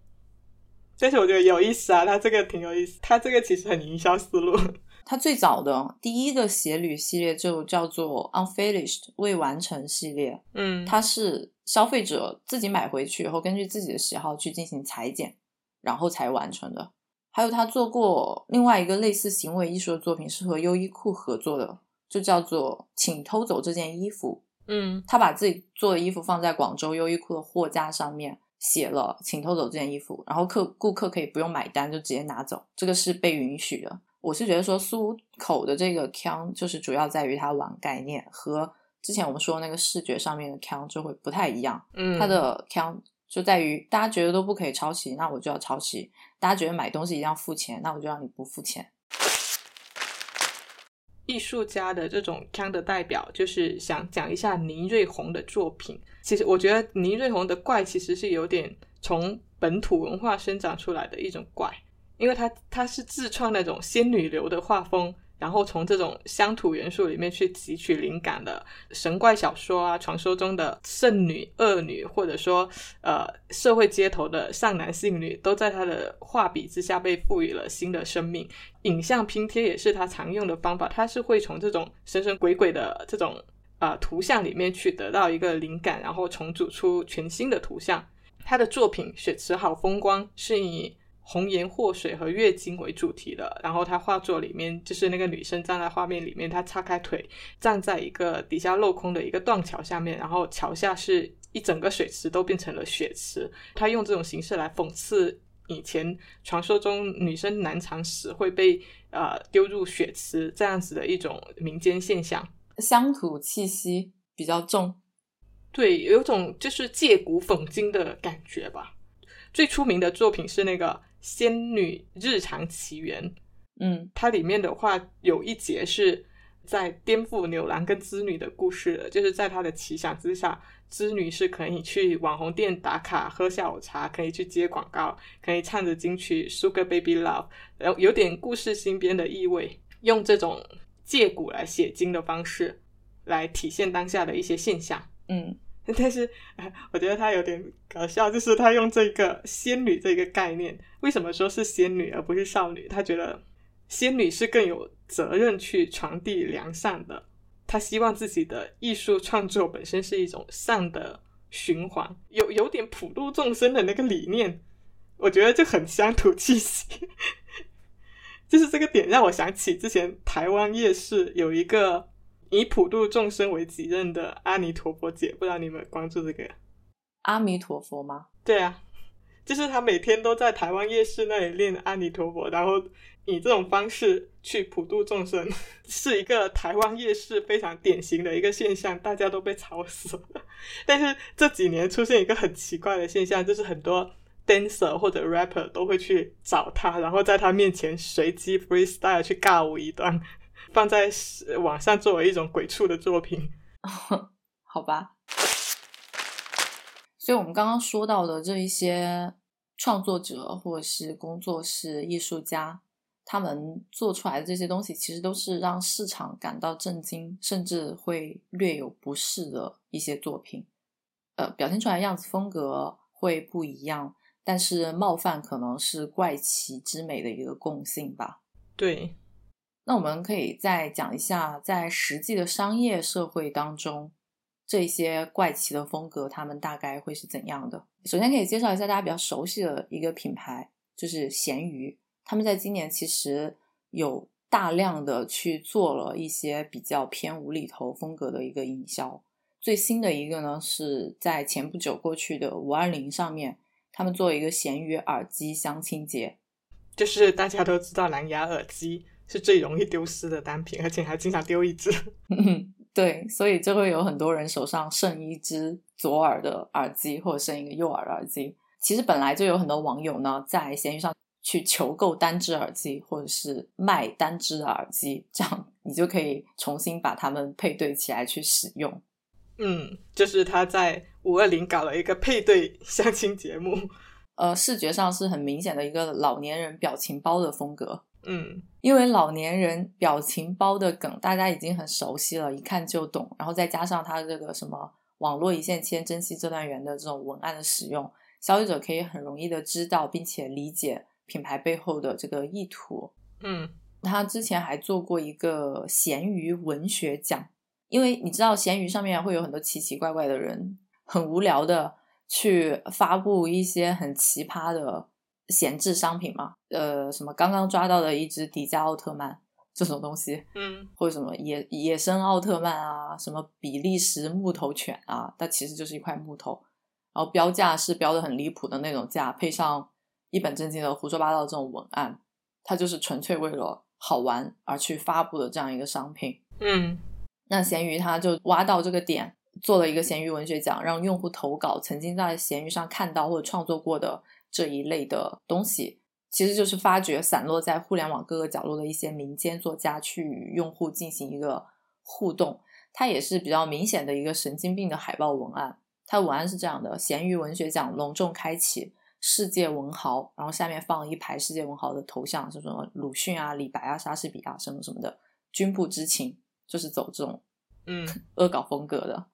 但是我觉得有意思啊，他这个挺有意思，他这个其实很营销思路。<laughs> 他最早的第一个鞋履系列就叫做 Unfinished 未完成系列，嗯，它是消费者自己买回去以后，根据自己的喜好去进行裁剪，然后才完成的。还有他做过另外一个类似行为艺术的作品，是和优衣库合作的，就叫做“请偷走这件衣服”。嗯他把自己做的衣服放在广州优衣库的货架上面，写了“请偷走这件衣服”，然后客顾客可以不用买单就直接拿走，这个是被允许的。我是觉得说苏口的这个腔就是主要在于他玩概念，和之前我们说那个视觉上面的腔就会不太一样。嗯，他的腔就在于大家觉得都不可以抄袭，那我就要抄袭；大家觉得买东西一定要付钱，那我就让你不付钱。艺术家的这种腔的代表，就是想讲一下倪瑞红的作品。其实我觉得倪瑞红的怪其实是有点从本土文化生长出来的一种怪，因为他他是自创那种仙女流的画风，然后从这种乡土元素里面去汲取灵感的神怪小说啊，传说中的圣女、恶女，或者说呃社会街头的善男信女，都在他的画笔之下被赋予了新的生命。影像拼贴也是他常用的方法，他是会从这种神神鬼鬼的这种呃图像里面去得到一个灵感，然后重组出全新的图像。他的作品《雪池好风光》是以红颜祸水和月经为主题的，然后他画作里面就是那个女生站在画面里面，她叉开腿站在一个底下镂空的一个断桥下面，然后桥下是一整个水池都变成了血池，他用这种形式来讽刺以前传说中女生难产时会被呃丢入血池这样子的一种民间现象。乡土气息比较重，对，有种就是借古讽今的感觉吧。最出名的作品是那个《仙女日常奇缘》，嗯它里面的话有一节是在颠覆牛郎跟织女的故事的，就是在他的奇想之下，织女是可以去网红店打卡喝下午茶，可以去接广告，可以唱着金曲《Sugar Baby Love》，然后有点故事新编的意味，用这种借古来写今的方式来体现当下的一些现象。嗯但是，我觉得他有点搞笑，就是他用这个仙女这个概念，为什么说是仙女而不是少女？他觉得仙女是更有责任去传递良善的，他希望自己的艺术创作本身是一种善的循环，有有点普度众生的那个理念，我觉得就很乡土气息。<laughs> 就是这个点让我想起之前台湾夜市有一个以普度众生为己任的阿弥陀佛节，不知道你们关注这个？阿弥陀佛吗？对啊，就是他每天都在台湾夜市那里练阿弥陀佛，然后以这种方式去普度众生，是一个台湾夜市非常典型的一个现象，大家都被吵死了。但是这几年出现一个很奇怪的现象，就是很多 dancer 或者 rapper 都会去找他，然后在他面前随机 freestyle 去尬舞一段，放在网上作为一种鬼畜的作品。<laughs> 好吧。所以，我们刚刚说到的这一些创作者或者是工作室艺术家，他们做出来的这些东西，其实都是让市场感到震惊，甚至会略有不适的一些作品。呃，表现出来样子风格会不一样，但是冒犯可能是怪奇之美的一个共性吧。对。那我们可以再讲一下，在实际的商业社会当中。这些怪奇的风格，他们大概会是怎样的？首先可以介绍一下大家比较熟悉的一个品牌，就是咸鱼。他们在今年其实有大量的去做了一些比较偏无厘头风格的一个营销。最新的一个呢，是在前不久过去的五二零上面，他们做一个咸鱼耳机相亲节，就是大家都知道蓝牙耳机是最容易丢失的单品，而且还经常丢一只。<laughs> 对，所以就会有很多人手上剩一只左耳的耳机，或者剩一个右耳的耳机。其实本来就有很多网友呢，在闲鱼上去求购单只耳机，或者是卖单只的耳机，这样你就可以重新把它们配对起来去使用。嗯，就是他在五二零搞了一个配对相亲节目，呃，视觉上是很明显的一个老年人表情包的风格。嗯，因为老年人表情包的梗大家已经很熟悉了，一看就懂。然后再加上他这个什么网络一线牵，珍惜这段缘的这种文案的使用，消费者可以很容易的知道并且理解品牌背后的这个意图。嗯，他之前还做过一个咸鱼文学奖，因为你知道咸鱼上面会有很多奇奇怪怪的人，很无聊的去发布一些很奇葩的。闲置商品嘛，呃，什么刚刚抓到的一只迪迦奥特曼这种东西，嗯，<laughs> 或者什么野野生奥特曼啊，什么比利时木头犬啊，它其实就是一块木头，然后标价是标的很离谱的那种价，配上一本正经的胡说八道这种文案，它就是纯粹为了好玩而去发布的这样一个商品。嗯，那闲鱼它就挖到这个点，做了一个闲鱼文学奖，让用户投稿曾经在闲鱼上看到或者创作过的。这一类的东西，其实就是发掘散落在互联网各个角落的一些民间作家，去与用户进行一个互动。它也是比较明显的一个神经病的海报文案。它文案是这样的：咸鱼文学奖隆重开启，世界文豪，然后下面放一排世界文豪的头像，是什么鲁迅啊、李白啊、莎士比亚什么什么的。君不知情，就是走这种嗯恶搞风格的，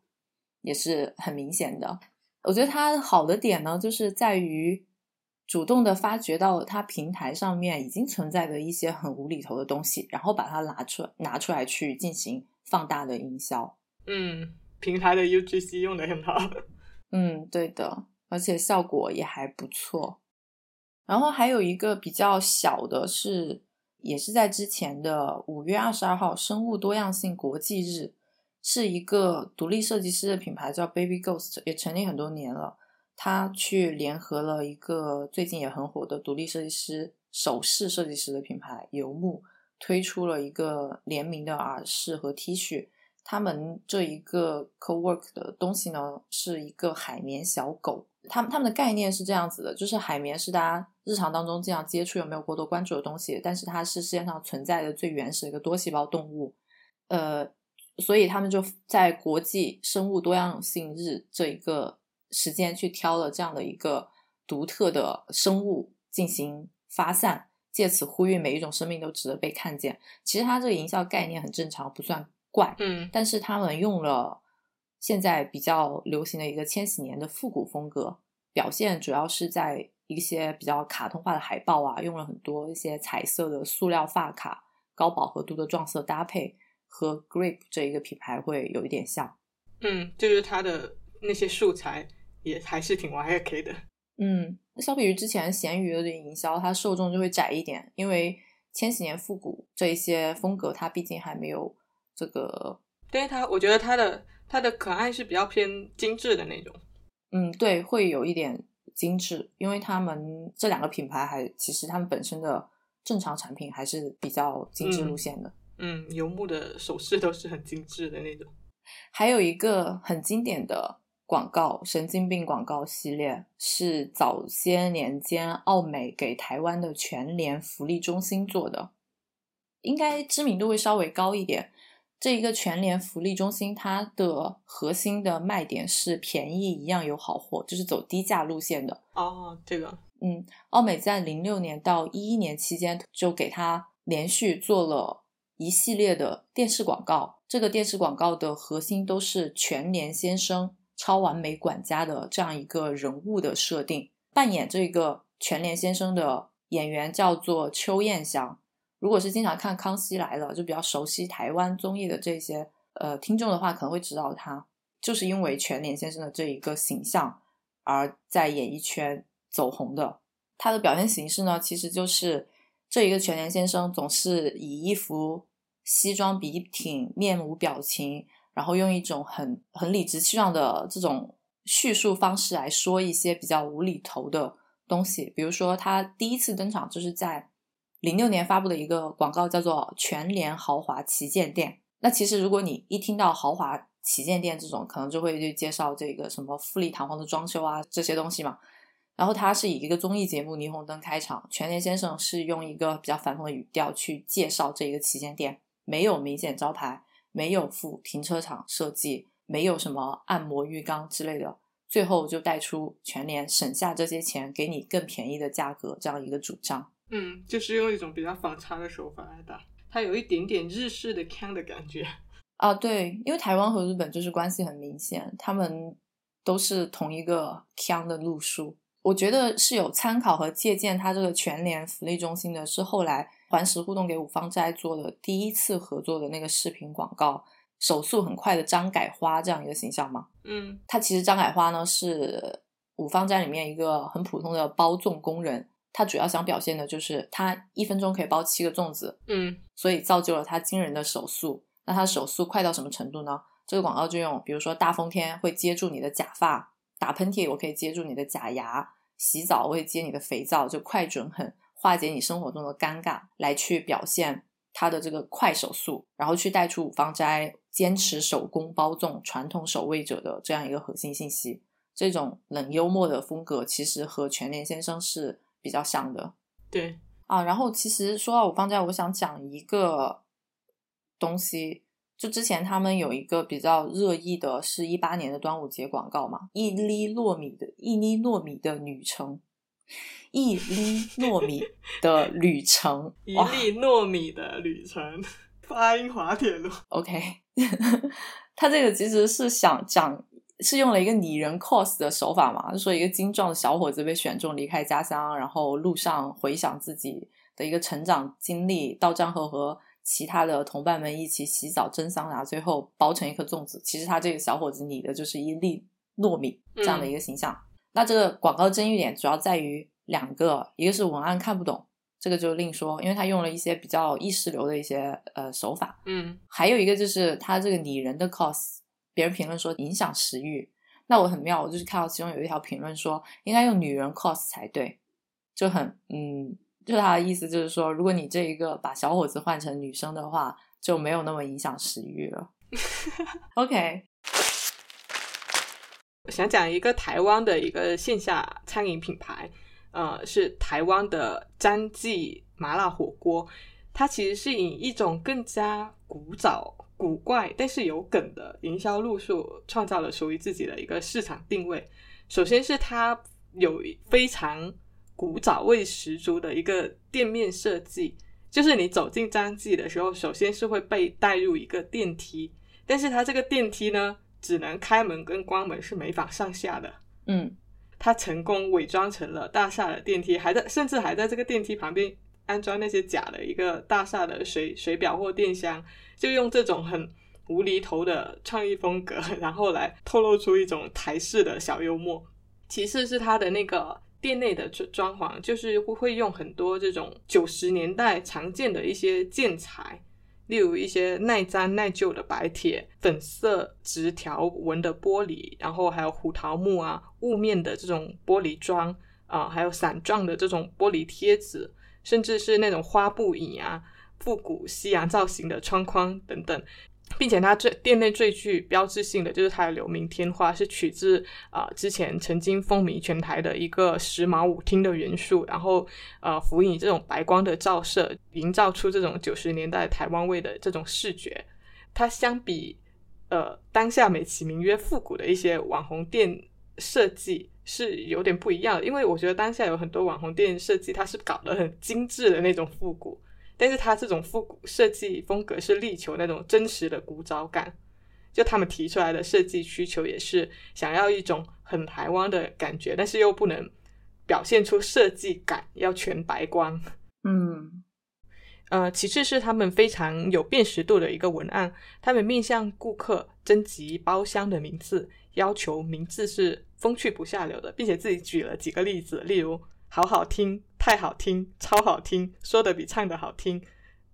也是很明显的。我觉得它好的点呢，就是在于。主动的发掘到它平台上面已经存在的一些很无厘头的东西，然后把它拿出拿出来去进行放大的营销。嗯，平台的 UGC 用的很好。<laughs> 嗯，对的，而且效果也还不错。然后还有一个比较小的是，也是在之前的五月二十二号生物多样性国际日，是一个独立设计师的品牌叫 Baby Ghost，也成立很多年了。他去联合了一个最近也很火的独立设计师、首饰设计师的品牌游牧，推出了一个联名的耳饰和 T 恤。他们这一个 co-work 的东西呢，是一个海绵小狗。他们他们的概念是这样子的，就是海绵是大家日常当中经常接触又没有过多关注的东西，但是它是世界上存在的最原始的一个多细胞动物。呃，所以他们就在国际生物多样性日这一个。时间去挑了这样的一个独特的生物进行发散，借此呼吁每一种生命都值得被看见。其实它这个营销概念很正常，不算怪。嗯，但是他们用了现在比较流行的一个千禧年的复古风格，表现主要是在一些比较卡通化的海报啊，用了很多一些彩色的塑料发卡，高饱和度的撞色搭配，和 Grape 这一个品牌会有一点像。嗯，就是它的那些素材。也还是挺 Y K 的，嗯，相比于之前闲鱼的这营销，它受众就会窄一点，因为千禧年复古这一些风格，它毕竟还没有这个。但是它，我觉得它的它的可爱是比较偏精致的那种。嗯，对，会有一点精致，因为他们这两个品牌还其实他们本身的正常产品还是比较精致路线的。嗯，游牧的首饰都是很精致的那种。还有一个很经典的广告，神经病广告系列，是早些年间奥美给台湾的全联福利中心做的，应该知名度会稍微高一点。这一个全联福利中心，它的核心的卖点是便宜一样有好货，就是走低价路线的。哦，这个，嗯，奥美在零六年到一一年期间就给他连续做了一系列的电视广告。这个电视广告的核心都是全联先生超完美管家的这样一个人物的设定。扮演这个全联先生的演员叫做邱彦祥。如果是经常看《康熙来了》就比较熟悉台湾综艺的这些呃听众的话，可能会知道他就是因为全联先生的这一个形象而在演艺圈走红的。他的表现形式呢，其实就是这一个全联先生总是以一副西装笔挺、面无表情，然后用一种很很理直气壮的这种叙述方式来说一些比较无厘头的东西。比如说，他第一次登场就是在。零六年发布的一个广告叫做“全联豪华旗舰店”。那其实如果你一听到豪华旗舰店这种，可能就会去介绍这个什么富丽堂皇的装修啊这些东西嘛。然后他是以一个综艺节目《霓虹灯》开场，全联先生是用一个比较反讽的语调去介绍这一个旗舰店，没有明显招牌，没有附停车场设计，没有什么按摩浴缸之类的，最后就带出全联省下这些钱，给你更便宜的价格这样一个主张。嗯，就是用一种比较反差的手法来打，它有一点点日式的腔的感觉 <laughs> 啊。对，因为台湾和日本就是关系很明显，他们都是同一个腔的路数。我觉得是有参考和借鉴他这个全联福利中心的，是后来环石互动给五芳斋做的第一次合作的那个视频广告，手速很快的张改花这样一个形象嘛。嗯，他其实张改花呢是五芳斋里面一个很普通的包粽工人。他主要想表现的就是他一分钟可以包七个粽子，嗯，所以造就了他惊人的手速。那他手速快到什么程度呢？这个广告就用，比如说大风天会接住你的假发，打喷嚏我可以接住你的假牙，洗澡我会接你的肥皂，就快准狠，化解你生活中的尴尬，来去表现他的这个快手速，然后去带出五芳斋坚持手工包粽、传统守卫者的这样一个核心信息。这种冷幽默的风格，其实和全联先生是。比较像的，对啊，然后其实说到五芳斋，我想讲一个东西，就之前他们有一个比较热议的，是一八年的端午节广告嘛，一粒糯米的一粒糯米的旅程，一粒糯米的旅程，<laughs> 一粒糯米的旅程，发音滑铁卢，OK，<laughs> 他这个其实是想讲。是用了一个拟人 cos 的手法嘛？就说一个精壮的小伙子被选中离开家乡，然后路上回想自己的一个成长经历，到站后和其他的同伴们一起洗澡蒸桑拿，最后包成一颗粽子。其实他这个小伙子拟的就是一粒糯米这样的一个形象。那这个广告争议点主要在于两个，一个是文案看不懂，这个就另说，因为他用了一些比较意识流的一些呃手法。嗯，还有一个就是他这个拟人的 cos。别人评论说影响食欲，那我很妙，我就是看到其中有一条评论说应该用女人 cos 才对，就很嗯，就他的意思就是说，如果你这一个把小伙子换成女生的话，就没有那么影响食欲了。OK，想讲一个台湾的一个线下餐饮品牌，呃，是台湾的张记麻辣火锅，它其实是以一种更加古早。古怪但是有梗的营销路数，创造了属于自己的一个市场定位。首先是它有非常古早味十足的一个店面设计，就是你走进张记的时候，首先是会被带入一个电梯，但是它这个电梯呢，只能开门跟关门是没法上下的。嗯，他成功伪装成了大厦的电梯，还在甚至还在这个电梯旁边安装那些假的一个大厦的水水表或电箱。就用这种很无厘头的创意风格，然后来透露出一种台式的小幽默。其次是他的那个店内的装装潢，就是会用很多这种九十年代常见的一些建材，例如一些耐脏耐旧的白铁、粉色直条纹的玻璃，然后还有胡桃木啊、雾面的这种玻璃装啊，还有伞状的这种玻璃贴纸，甚至是那种花布椅啊、复古西洋造型的窗框等等。并且它最店内最具标志性的就是它的流明天花，是取自啊、之前曾经风靡全台的一个时髦舞厅的元素，然后呃辅以这种白光的照射，营造出这种九十年代台湾味的这种视觉。它相比呃当下美其名曰复古的一些网红店设计是有点不一样的，因为我觉得当下有很多网红店设计，它是搞得很精致的那种复古。但是它这种复古设计风格是力求那种真实的古早感，就他们提出来的设计需求也是想要一种很台湾的感觉，但是又不能表现出设计感，要全白光。嗯呃，其次是他们非常有辨识度的一个文案，他们面向顾客征集包厢的名字，要求名字是风趣不下流的，并且自己举了几个例子，例如好好听、太好听、超好听、说的比唱的好听、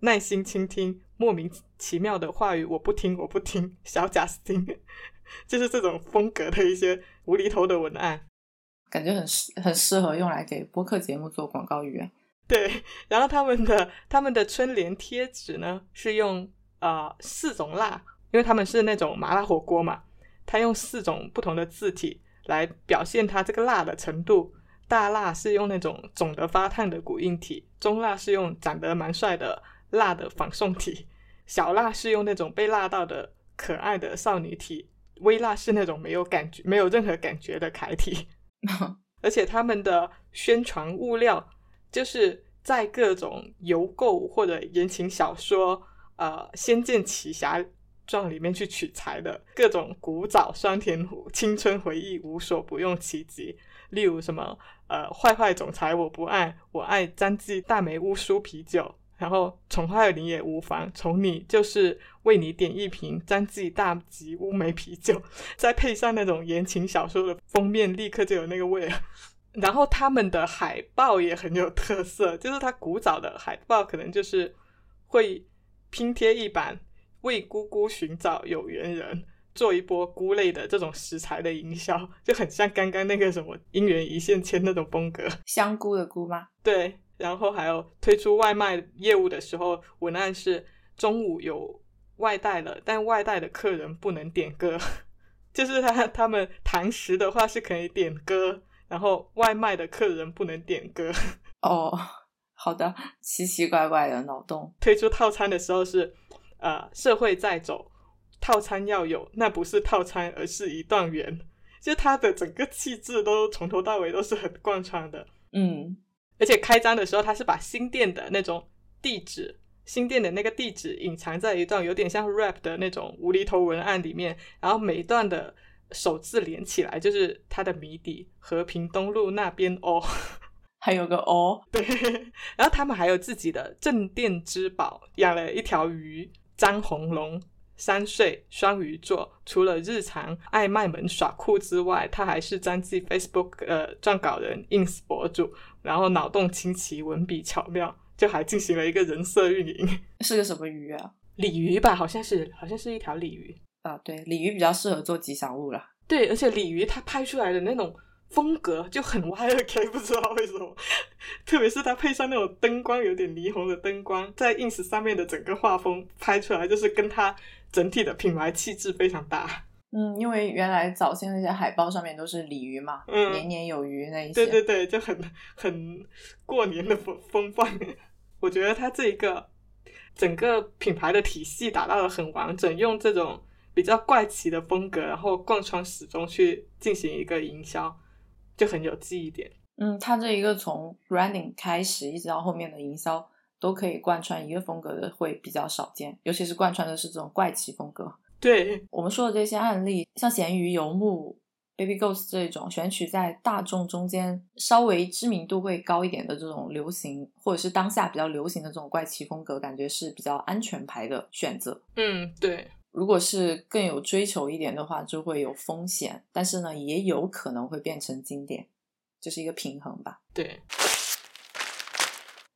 耐心倾听、莫名其妙的话语我不听我不听、小贾斯汀，<laughs> 就是这种风格的一些无厘头的文案。感觉很适很适合用来给播客节目做广告语啊。对，然后他们的他们的春联贴纸呢是用呃四种辣，因为他们是那种麻辣火锅嘛，他用四种不同的字体来表现它这个辣的程度。大辣是用那种肿得发烫的古印体，中辣是用长得蛮帅的辣的仿宋体，小辣是用那种被辣到的可爱的少女体，微辣是那种没有感觉、没有任何感觉的楷体。<laughs> 而且他们的宣传物料就是在各种邮购或者言情小说、呃《仙剑奇侠传》里面去取材的各种古早酸甜苦青春回忆，无所不用其极。例如什么呃，坏坏总裁我不爱，我爱詹记大梅乌苏啤酒。然后宠坏你也无妨，宠你就是为你点一瓶詹记大吉乌梅啤酒，再配上那种言情小说的封面，立刻就有那个味了。然后他们的海报也很有特色，就是它古早的海报可能就是会拼贴一版“为姑姑寻找有缘人”，做一波菇类的这种食材的营销，就很像刚刚那个什么姻缘一线牵那种风格。香菇的菇吗？<laughs> 对，然后还有推出外卖业务的时候，文案是中午有外带了，但外带的客人不能点歌，<laughs> 就是他他们堂食的话是可以点歌，然后外卖的客人不能点歌。哦，好的，奇奇怪怪的脑洞。推出套餐的时候是呃社会在走，套餐要有，那不是套餐，而是一段缘。就他的整个气质都从头到尾都是很贯穿的。嗯，而且开张的时候，他是把新店的那种地址，新店的那个地址隐藏在一段有点像 rap 的那种无厘头文案里面，然后每一段的首字连起来就是它的谜底：和平东路那边哦。<laughs> 还有个哦，对，<laughs> 然后他们还有自己的镇店之宝，养了一条鱼张红龙。三岁双鱼座，除了日常爱卖萌耍酷之外，他还是张记 Facebook 呃撰稿人、ins 博主，然后脑洞清奇，文笔巧妙，就还进行了一个人设运营。是个什么鱼啊？鲤鱼吧，好像是，好像是一条鲤鱼。啊，对，鲤鱼比较适合做吉祥物啦。对，而且鲤鱼它拍出来的那种风格就很 Y2K，不知道为什么，<laughs> 特别是它配上那种灯光有点霓虹的灯光，在 ins 上面的整个画风拍出来，就是跟它整体的品牌气质非常搭。嗯，因为原来早先那些海报上面都是鲤鱼嘛，嗯年年有余那一些。对对对，就很很过年的风风范。我觉得它这一个整个品牌的体系打造的很完整，用这种比较怪奇的风格，然后贯穿始终去进行一个营销，就很有记忆点。嗯，它这一个从 branding 开始一直到后面的营销都可以贯穿一个风格的，会比较少见，尤其是贯穿的是这种怪奇风格。对，我们说的这些案例，像咸鱼、游牧、Baby Ghost 这种选取在大众中间稍微知名度会高一点的这种流行，或者是当下比较流行的这种怪奇风格，感觉是比较安全牌的选择。嗯，对，如果是更有追求一点的话，就会有风险，但是呢，也有可能会变成经典，就是一个平衡吧。对，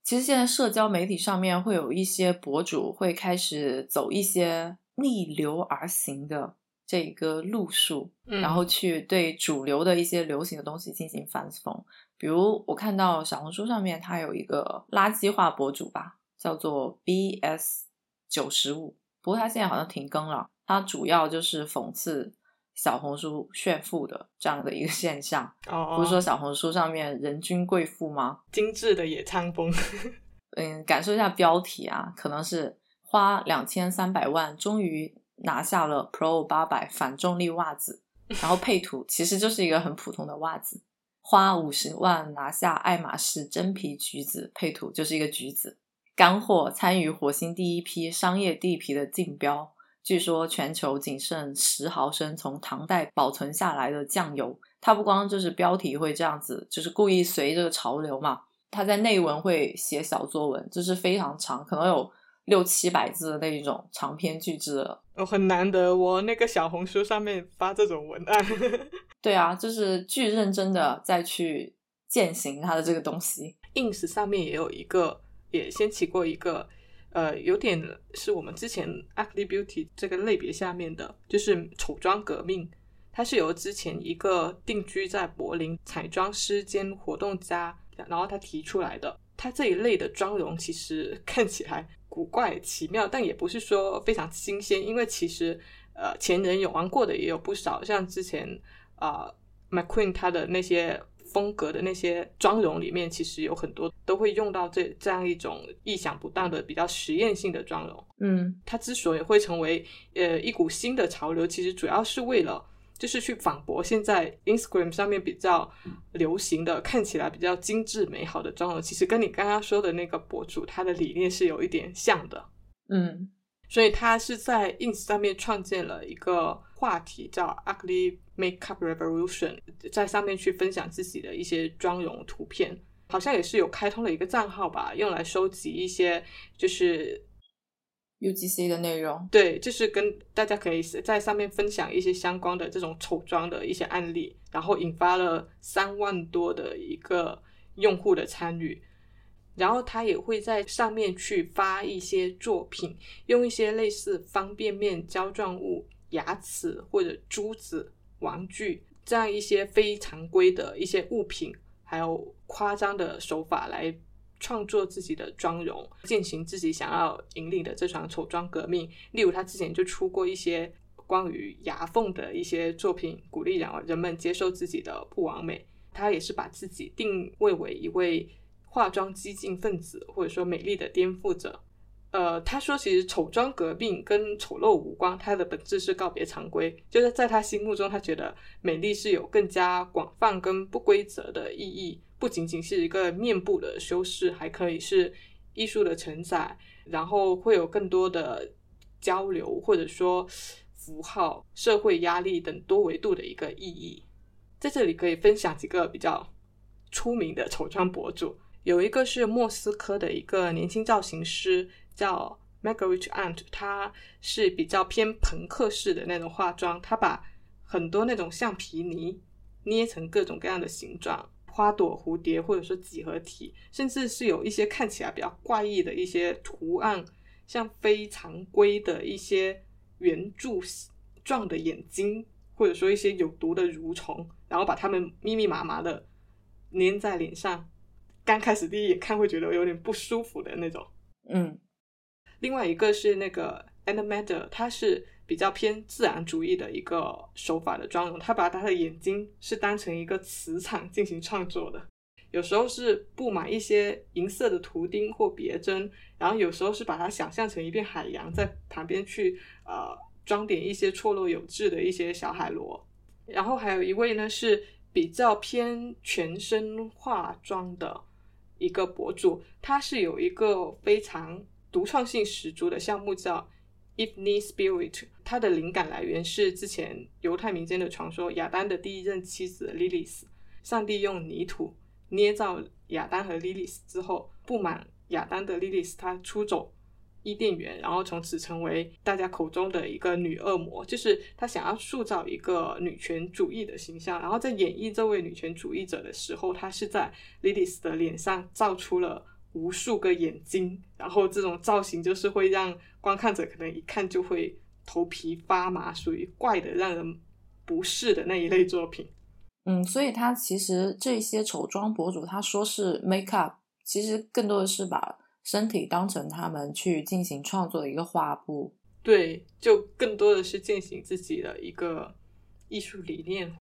其实现在社交媒体上面会有一些博主会开始走一些逆流而行的这个路数，嗯然后去对主流的一些流行的东西进行反讽。比如我看到小红书上面它有一个垃圾话博主吧，叫做 BS 九十五，不过他现在好像停更了。他主要就是讽刺小红书炫富的这样的一个现象。<laughs> 哦，不是说小红书上面人均贵妇吗？精致的野餐风，<laughs> 嗯，感受一下标题啊，可能是花两千三百万终于拿下了 Pro 八百反重力袜子，然后配图其实就是一个很普通的袜子。花五十万拿下爱马仕真皮橘子，配图就是一个橘子。干货参与火星第一批商业地皮的竞标，据说全球仅剩十毫升从唐代保存下来的酱油。它不光就是标题会这样子，就是故意随这个潮流嘛。它在内文会写小作文，就是非常长，可能有六七百字的那一种长篇巨制的。我很难得，我那个小红书上面发这种文案。<laughs> 对啊，就是巨认真的再去践行它的这个东西。ins 上面也有一个，也掀起过一个，呃，有点是我们之前 ugly beauty 这个类别下面的，就是丑妆革命。它是由之前一个定居在柏林彩妆师兼活动家，然后他提出来的。他这一类的妆容其实看起来古怪奇妙，但也不是说非常新鲜，因为其实呃前人有玩过的也有不少，像之前啊、McQueen 他的那些风格的那些妆容里面，其实有很多都会用到这这样一种意想不到的比较实验性的妆容。嗯它之所以会成为呃一股新的潮流，其实主要是为了就是去反驳现在 Instagram 上面比较流行的、看起来比较精致美好的妆容，其实跟你刚刚说的那个博主他的理念是有一点像的。嗯所以他是在 ins 上面创建了一个话题叫 Ugly Makeup Revolution，在上面去分享自己的一些妆容图片，好像也是有开通了一个账号吧，用来收集一些就是，UGC 的内容。对，就是跟大家可以在上面分享一些相关的这种丑妆的一些案例，然后引发了三万多的一个用户的参与。然后他也会在上面去发一些作品，用一些类似方便面、胶状物、牙齿或者珠子、玩具这样一些非常规的一些物品，还有夸张的手法来创作自己的妆容，进行自己想要引领的这场丑妆革命。例如，他之前就出过一些关于牙缝的一些作品，鼓励让人们接受自己的不完美。他也是把自己定位为一位化妆激进分子，或者说美丽的颠覆者。呃，他说，其实丑妆革命跟丑陋无关，它的本质是告别常规。就是在他心目中，他觉得美丽是有更加广泛跟不规则的意义，不仅仅是一个面部的修饰，还可以是艺术的承载，然后会有更多的交流，或者说符号、社会压力等多维度的一个意义。在这里可以分享几个比较出名的丑妆博主，有一个是莫斯科的一个年轻造型师，叫 Margaret Ant，他是比较偏朋克式的那种化妆，他把很多那种橡皮泥捏成各种各样的形状，花朵、蝴蝶或者说几何体，甚至是有一些看起来比较怪异的一些图案，像非常规的一些圆柱状的眼睛，或者说一些有毒的蠕虫，然后把它们密密麻麻的粘在脸上，刚开始第一眼看会觉得有点不舒服的那种。嗯另外一个是那个 Anna Mader，他是比较偏自然主义的一个手法的妆容，他把他的眼睛是当成一个磁场进行创作的，有时候是布满一些银色的图钉或别针，然后有时候是把它想象成一片海洋，在旁边去呃装点一些错落有致的一些小海螺。然后还有一位呢是比较偏全身化妆的一个博主，他是有一个非常独创性十足的项目叫 Ifni Spirit，它的灵感来源是之前犹太民间的传说，亚丹的第一任妻子 Lilith，上帝用泥土捏造亚当和 Lilith 之后，不满亚当的 Lilith，她出走伊甸园，然后从此成为大家口中的一个女恶魔，就是她想要塑造一个女权主义的形象。然后在演绎这位女权主义者的时候，她是在 Lilith 的脸上造出了无数个眼睛，然后这种造型就是会让观看者可能一看就会头皮发麻，属于怪的让人不适的那一类作品。嗯，所以他其实这些丑妆博主他说是 make up，其实更多的是把身体当成他们去进行创作的一个画布。对，就更多的是进行自己的一个艺术理念。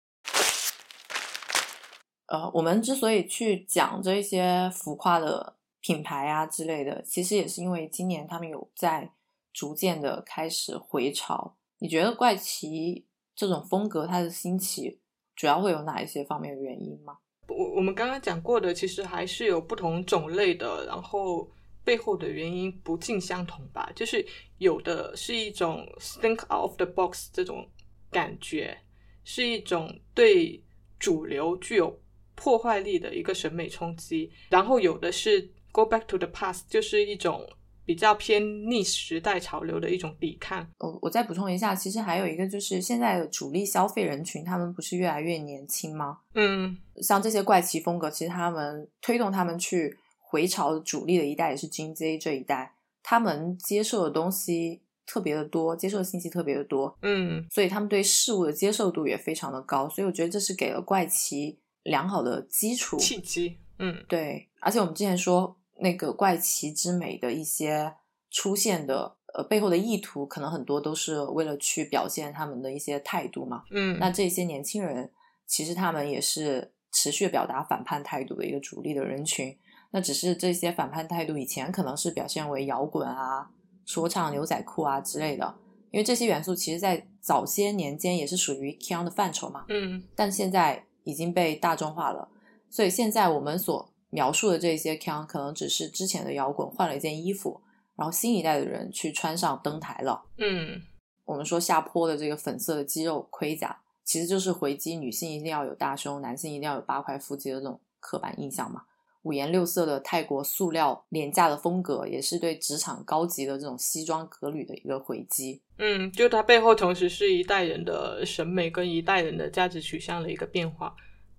呃，我们之所以去讲这些浮夸的品牌啊之类的，其实也是因为今年他们有在逐渐的开始回潮。你觉得怪奇这种风格它的兴起，主要会有哪一些方面的原因吗？我我们刚刚讲过的，其实还是有不同种类的，然后背后的原因不尽相同吧。就是有的是一种 think out of the box 这种感觉，是一种对主流具有。破坏力的一个审美冲击，然后有的是 go back to the past，就是一种比较偏逆时代潮流的一种抵抗。我我再补充一下，其实还有一个就是现在的主力消费人群，他们不是越来越年轻吗？嗯，像这些怪奇风格，其实他们推动他们去回潮主力的一代也是 Gen Z 这一代，他们接受的东西特别的多，接受的信息特别的多，嗯，所以他们对事物的接受度也非常的高，所以我觉得这是给了怪奇。良好的基础。契机，嗯，对，而且我们之前说那个怪奇之美的一些出现的呃背后的意图，可能很多都是为了去表现他们的一些态度嘛，嗯，那这些年轻人其实他们也是持续表达反叛态度的一个主力的人群，那只是这些反叛态度以前可能是表现为摇滚啊、说唱、牛仔裤啊之类的，因为这些元素其实在早些年间也是属于 Kong 的范畴嘛，嗯，但现在。已经被大众化了，所以现在我们所描述的这些 k a n，可能只是之前的摇滚换了一件衣服，然后新一代的人去穿上登台了。嗯，我们说下坡的这个粉色的肌肉盔甲，其实就是回击女性一定要有大胸，男性一定要有八块腹肌的这种刻板印象嘛。五颜六色的泰国塑料廉价的风格，也是对职场高级的这种西装革履的一个回击。嗯，就它背后同时是一代人的审美跟一代人的价值取向的一个变化。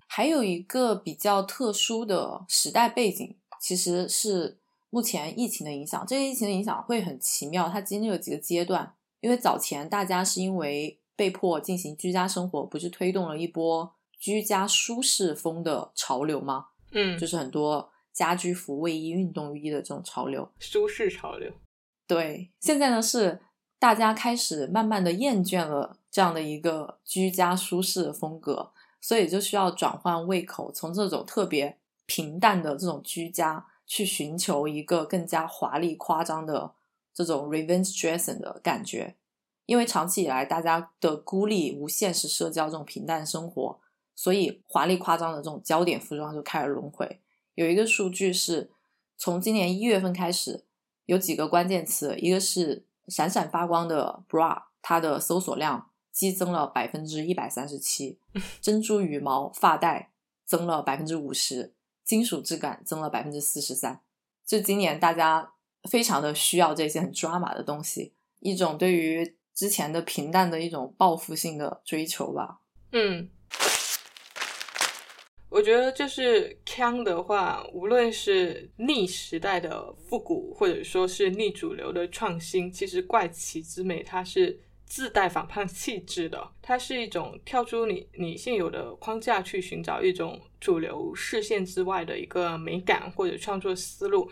还有一个比较特殊的时代背景，其实是目前疫情的影响。这个疫情的影响会很奇妙，它经历了几个阶段。因为早前大家是因为被迫进行居家生活，不是推动了一波居家舒适风的潮流吗？嗯，就是很多家居服、卫衣、运动衣的这种潮流，舒适潮流。对，现在呢是。大家开始慢慢的厌倦了这样的一个居家舒适的风格，所以就需要转换胃口，从这种特别平淡的这种居家，去寻求一个更加华丽夸张的这种 revenge dressing 的感觉。因为长期以来大家的孤立、无现实社交这种平淡生活，所以华丽夸张的这种焦点服装就开始轮回。有一个数据是从今年一月份开始，有几个关键词，一个是。闪闪发光的 bra，它的搜索量激增了百分之一百三十七，<laughs> 珍珠羽毛发带增了百分之五十，金属质感增了百分之四十三。就今年大家非常的需要这些很抓马的东西，一种对于之前的平淡的一种报复性的追求吧。嗯。我觉得就是腔的话，无论是逆时代的复古，或者说是逆主流的创新，其实怪奇之美它是自带反叛气质的。它是一种跳出你你现有的框架，去寻找一种主流视线之外的一个美感或者创作思路。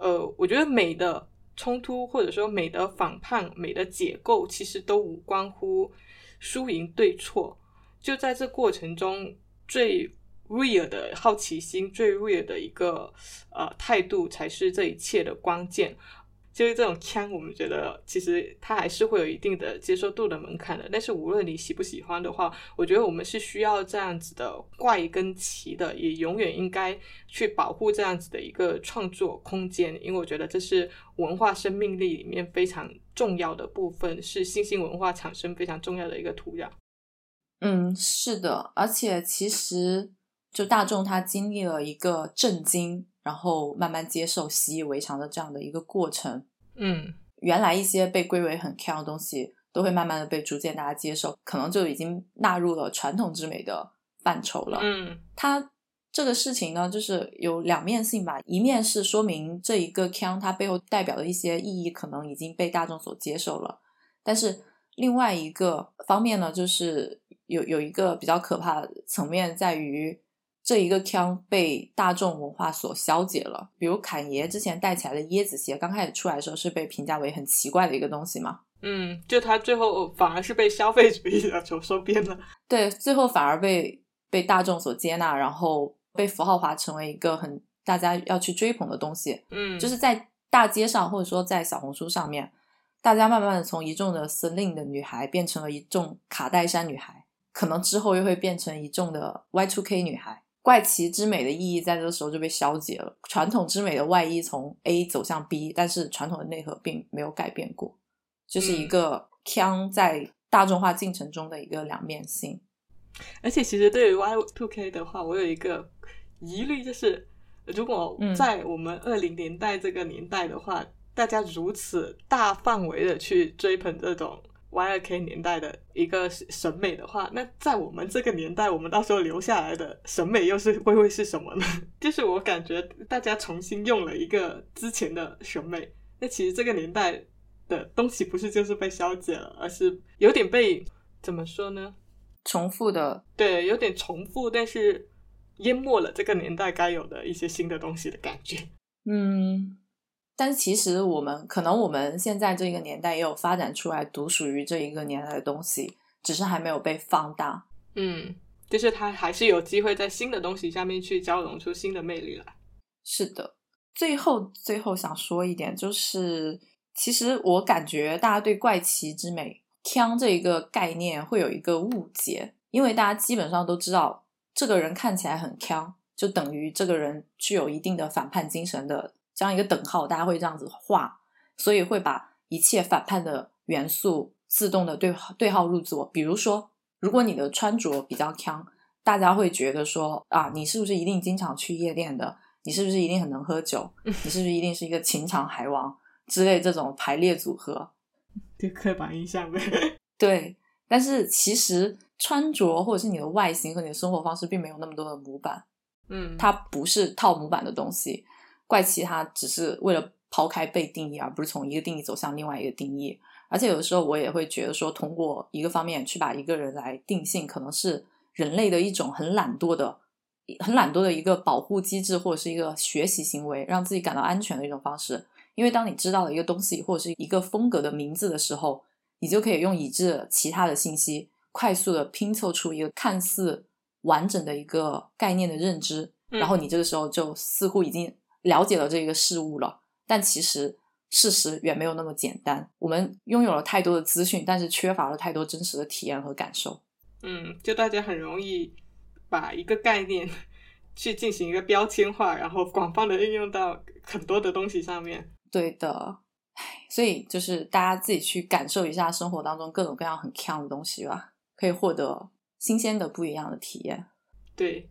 呃，我觉得美的冲突，或者说美的反叛、美的解构，其实都无关乎输赢对错。就在这过程中，最 real 的好奇心，最 real 的一个呃态度，才是这一切的关键。就是这种腔，我们觉得其实它还是会有一定的接受度的门槛的。但是无论你喜不喜欢的话，我觉得我们是需要这样子的怪跟奇的，也永远应该去保护这样子的一个创作空间，因为我觉得这是文化生命力里面非常重要的部分，是新兴文化产生非常重要的一个土壤。嗯，是的，而且其实。就大众他经历了一个震惊，然后慢慢接受、习以为常的这样的一个过程。嗯，原来一些被归为很 can 的东西，都会慢慢的被逐渐大家接受，可能就已经纳入了传统之美的范畴了。嗯，它这个事情呢，就是有两面性吧。一面是说明这一个腔它背后代表的一些意义可能已经被大众所接受了，但是另外一个方面呢，就是有有一个比较可怕的层面在于。这一个腔被大众文化所消解了，比如侃爷之前带起来的椰子鞋，刚开始出来的时候是被评价为很奇怪的一个东西嘛？嗯，就他最后反而是被消费主义的所收编了。对，最后反而被被大众所接纳，然后被符号化成为一个很大家要去追捧的东西。嗯，就是在大街上或者说在小红书上面，大家慢慢的从一众的 slim 的女孩变成了一众卡戴珊女孩，可能之后又会变成一众的 Y2K 女孩。怪奇之美的意义在这个时候就被消解了，传统之美的外衣从 A 走向 B，但是传统的内核并没有改变过，就是一个腔在大众化进程中的一个两面性。而且，其实对于 Y Two K 的话，我有一个疑虑，就是如果在我们二零年代这个年代的话，大家如此大范围的去追捧这种。Y 二 K 年代的一个审美的话，那在我们这个年代，我们到时候留下来的审美又是会会是什么呢？<laughs> 就是我感觉大家重新用了一个之前的审美，那其实这个年代的东西不是就是被消解了，而是有点被怎么说呢？重复的，对，有点重复，但是淹没了这个年代该有的一些新的东西的感觉。嗯。但是其实我们可能我们现在这个年代也有发展出来独属于这一个年代的东西，只是还没有被放大。嗯，就是它还是有机会在新的东西下面去交融出新的魅力来。是的，最后最后想说一点，就是其实我感觉大家对怪奇之美“腔”这一个概念会有一个误解，因为大家基本上都知道，这个人看起来很腔，就等于这个人具有一定的反叛精神的。这样一个等号，大家会这样子画，所以会把一切反叛的元素自动的对对号入座。比如说，如果你的穿着比较强，大家会觉得说啊，你是不是一定经常去夜店的？你是不是一定很能喝酒？<laughs> 你是不是一定是一个情场海王之类这种排列组合？就刻板印象呗。<laughs> 对，但是其实穿着或者是你的外形和你的生活方式，并没有那么多的模板。嗯，它不是套模板的东西。怪奇，它只是为了抛开被定义，而不是从一个定义走向另外一个定义。而且有的时候，我也会觉得说，通过一个方面去把一个人来定性，可能是人类的一种很懒惰的、很懒惰的一个保护机制，或者是一个学习行为，让自己感到安全的一种方式。因为当你知道了一个东西或者是一个风格的名字的时候，你就可以用已知其他的信息，快速的拼凑出一个看似完整的一个概念的认知。然后你这个时候就似乎已经。了解了这个事物了，但其实事实远没有那么简单。我们拥有了太多的资讯，但是缺乏了太多真实的体验和感受。嗯，就大家很容易把一个概念 <laughs> 去进行一个标签化，然后广泛的应用到很多的东西上面。对的，所以就是大家自己去感受一下生活当中各种各样很强的东西吧，可以获得新鲜的不一样的体验。对。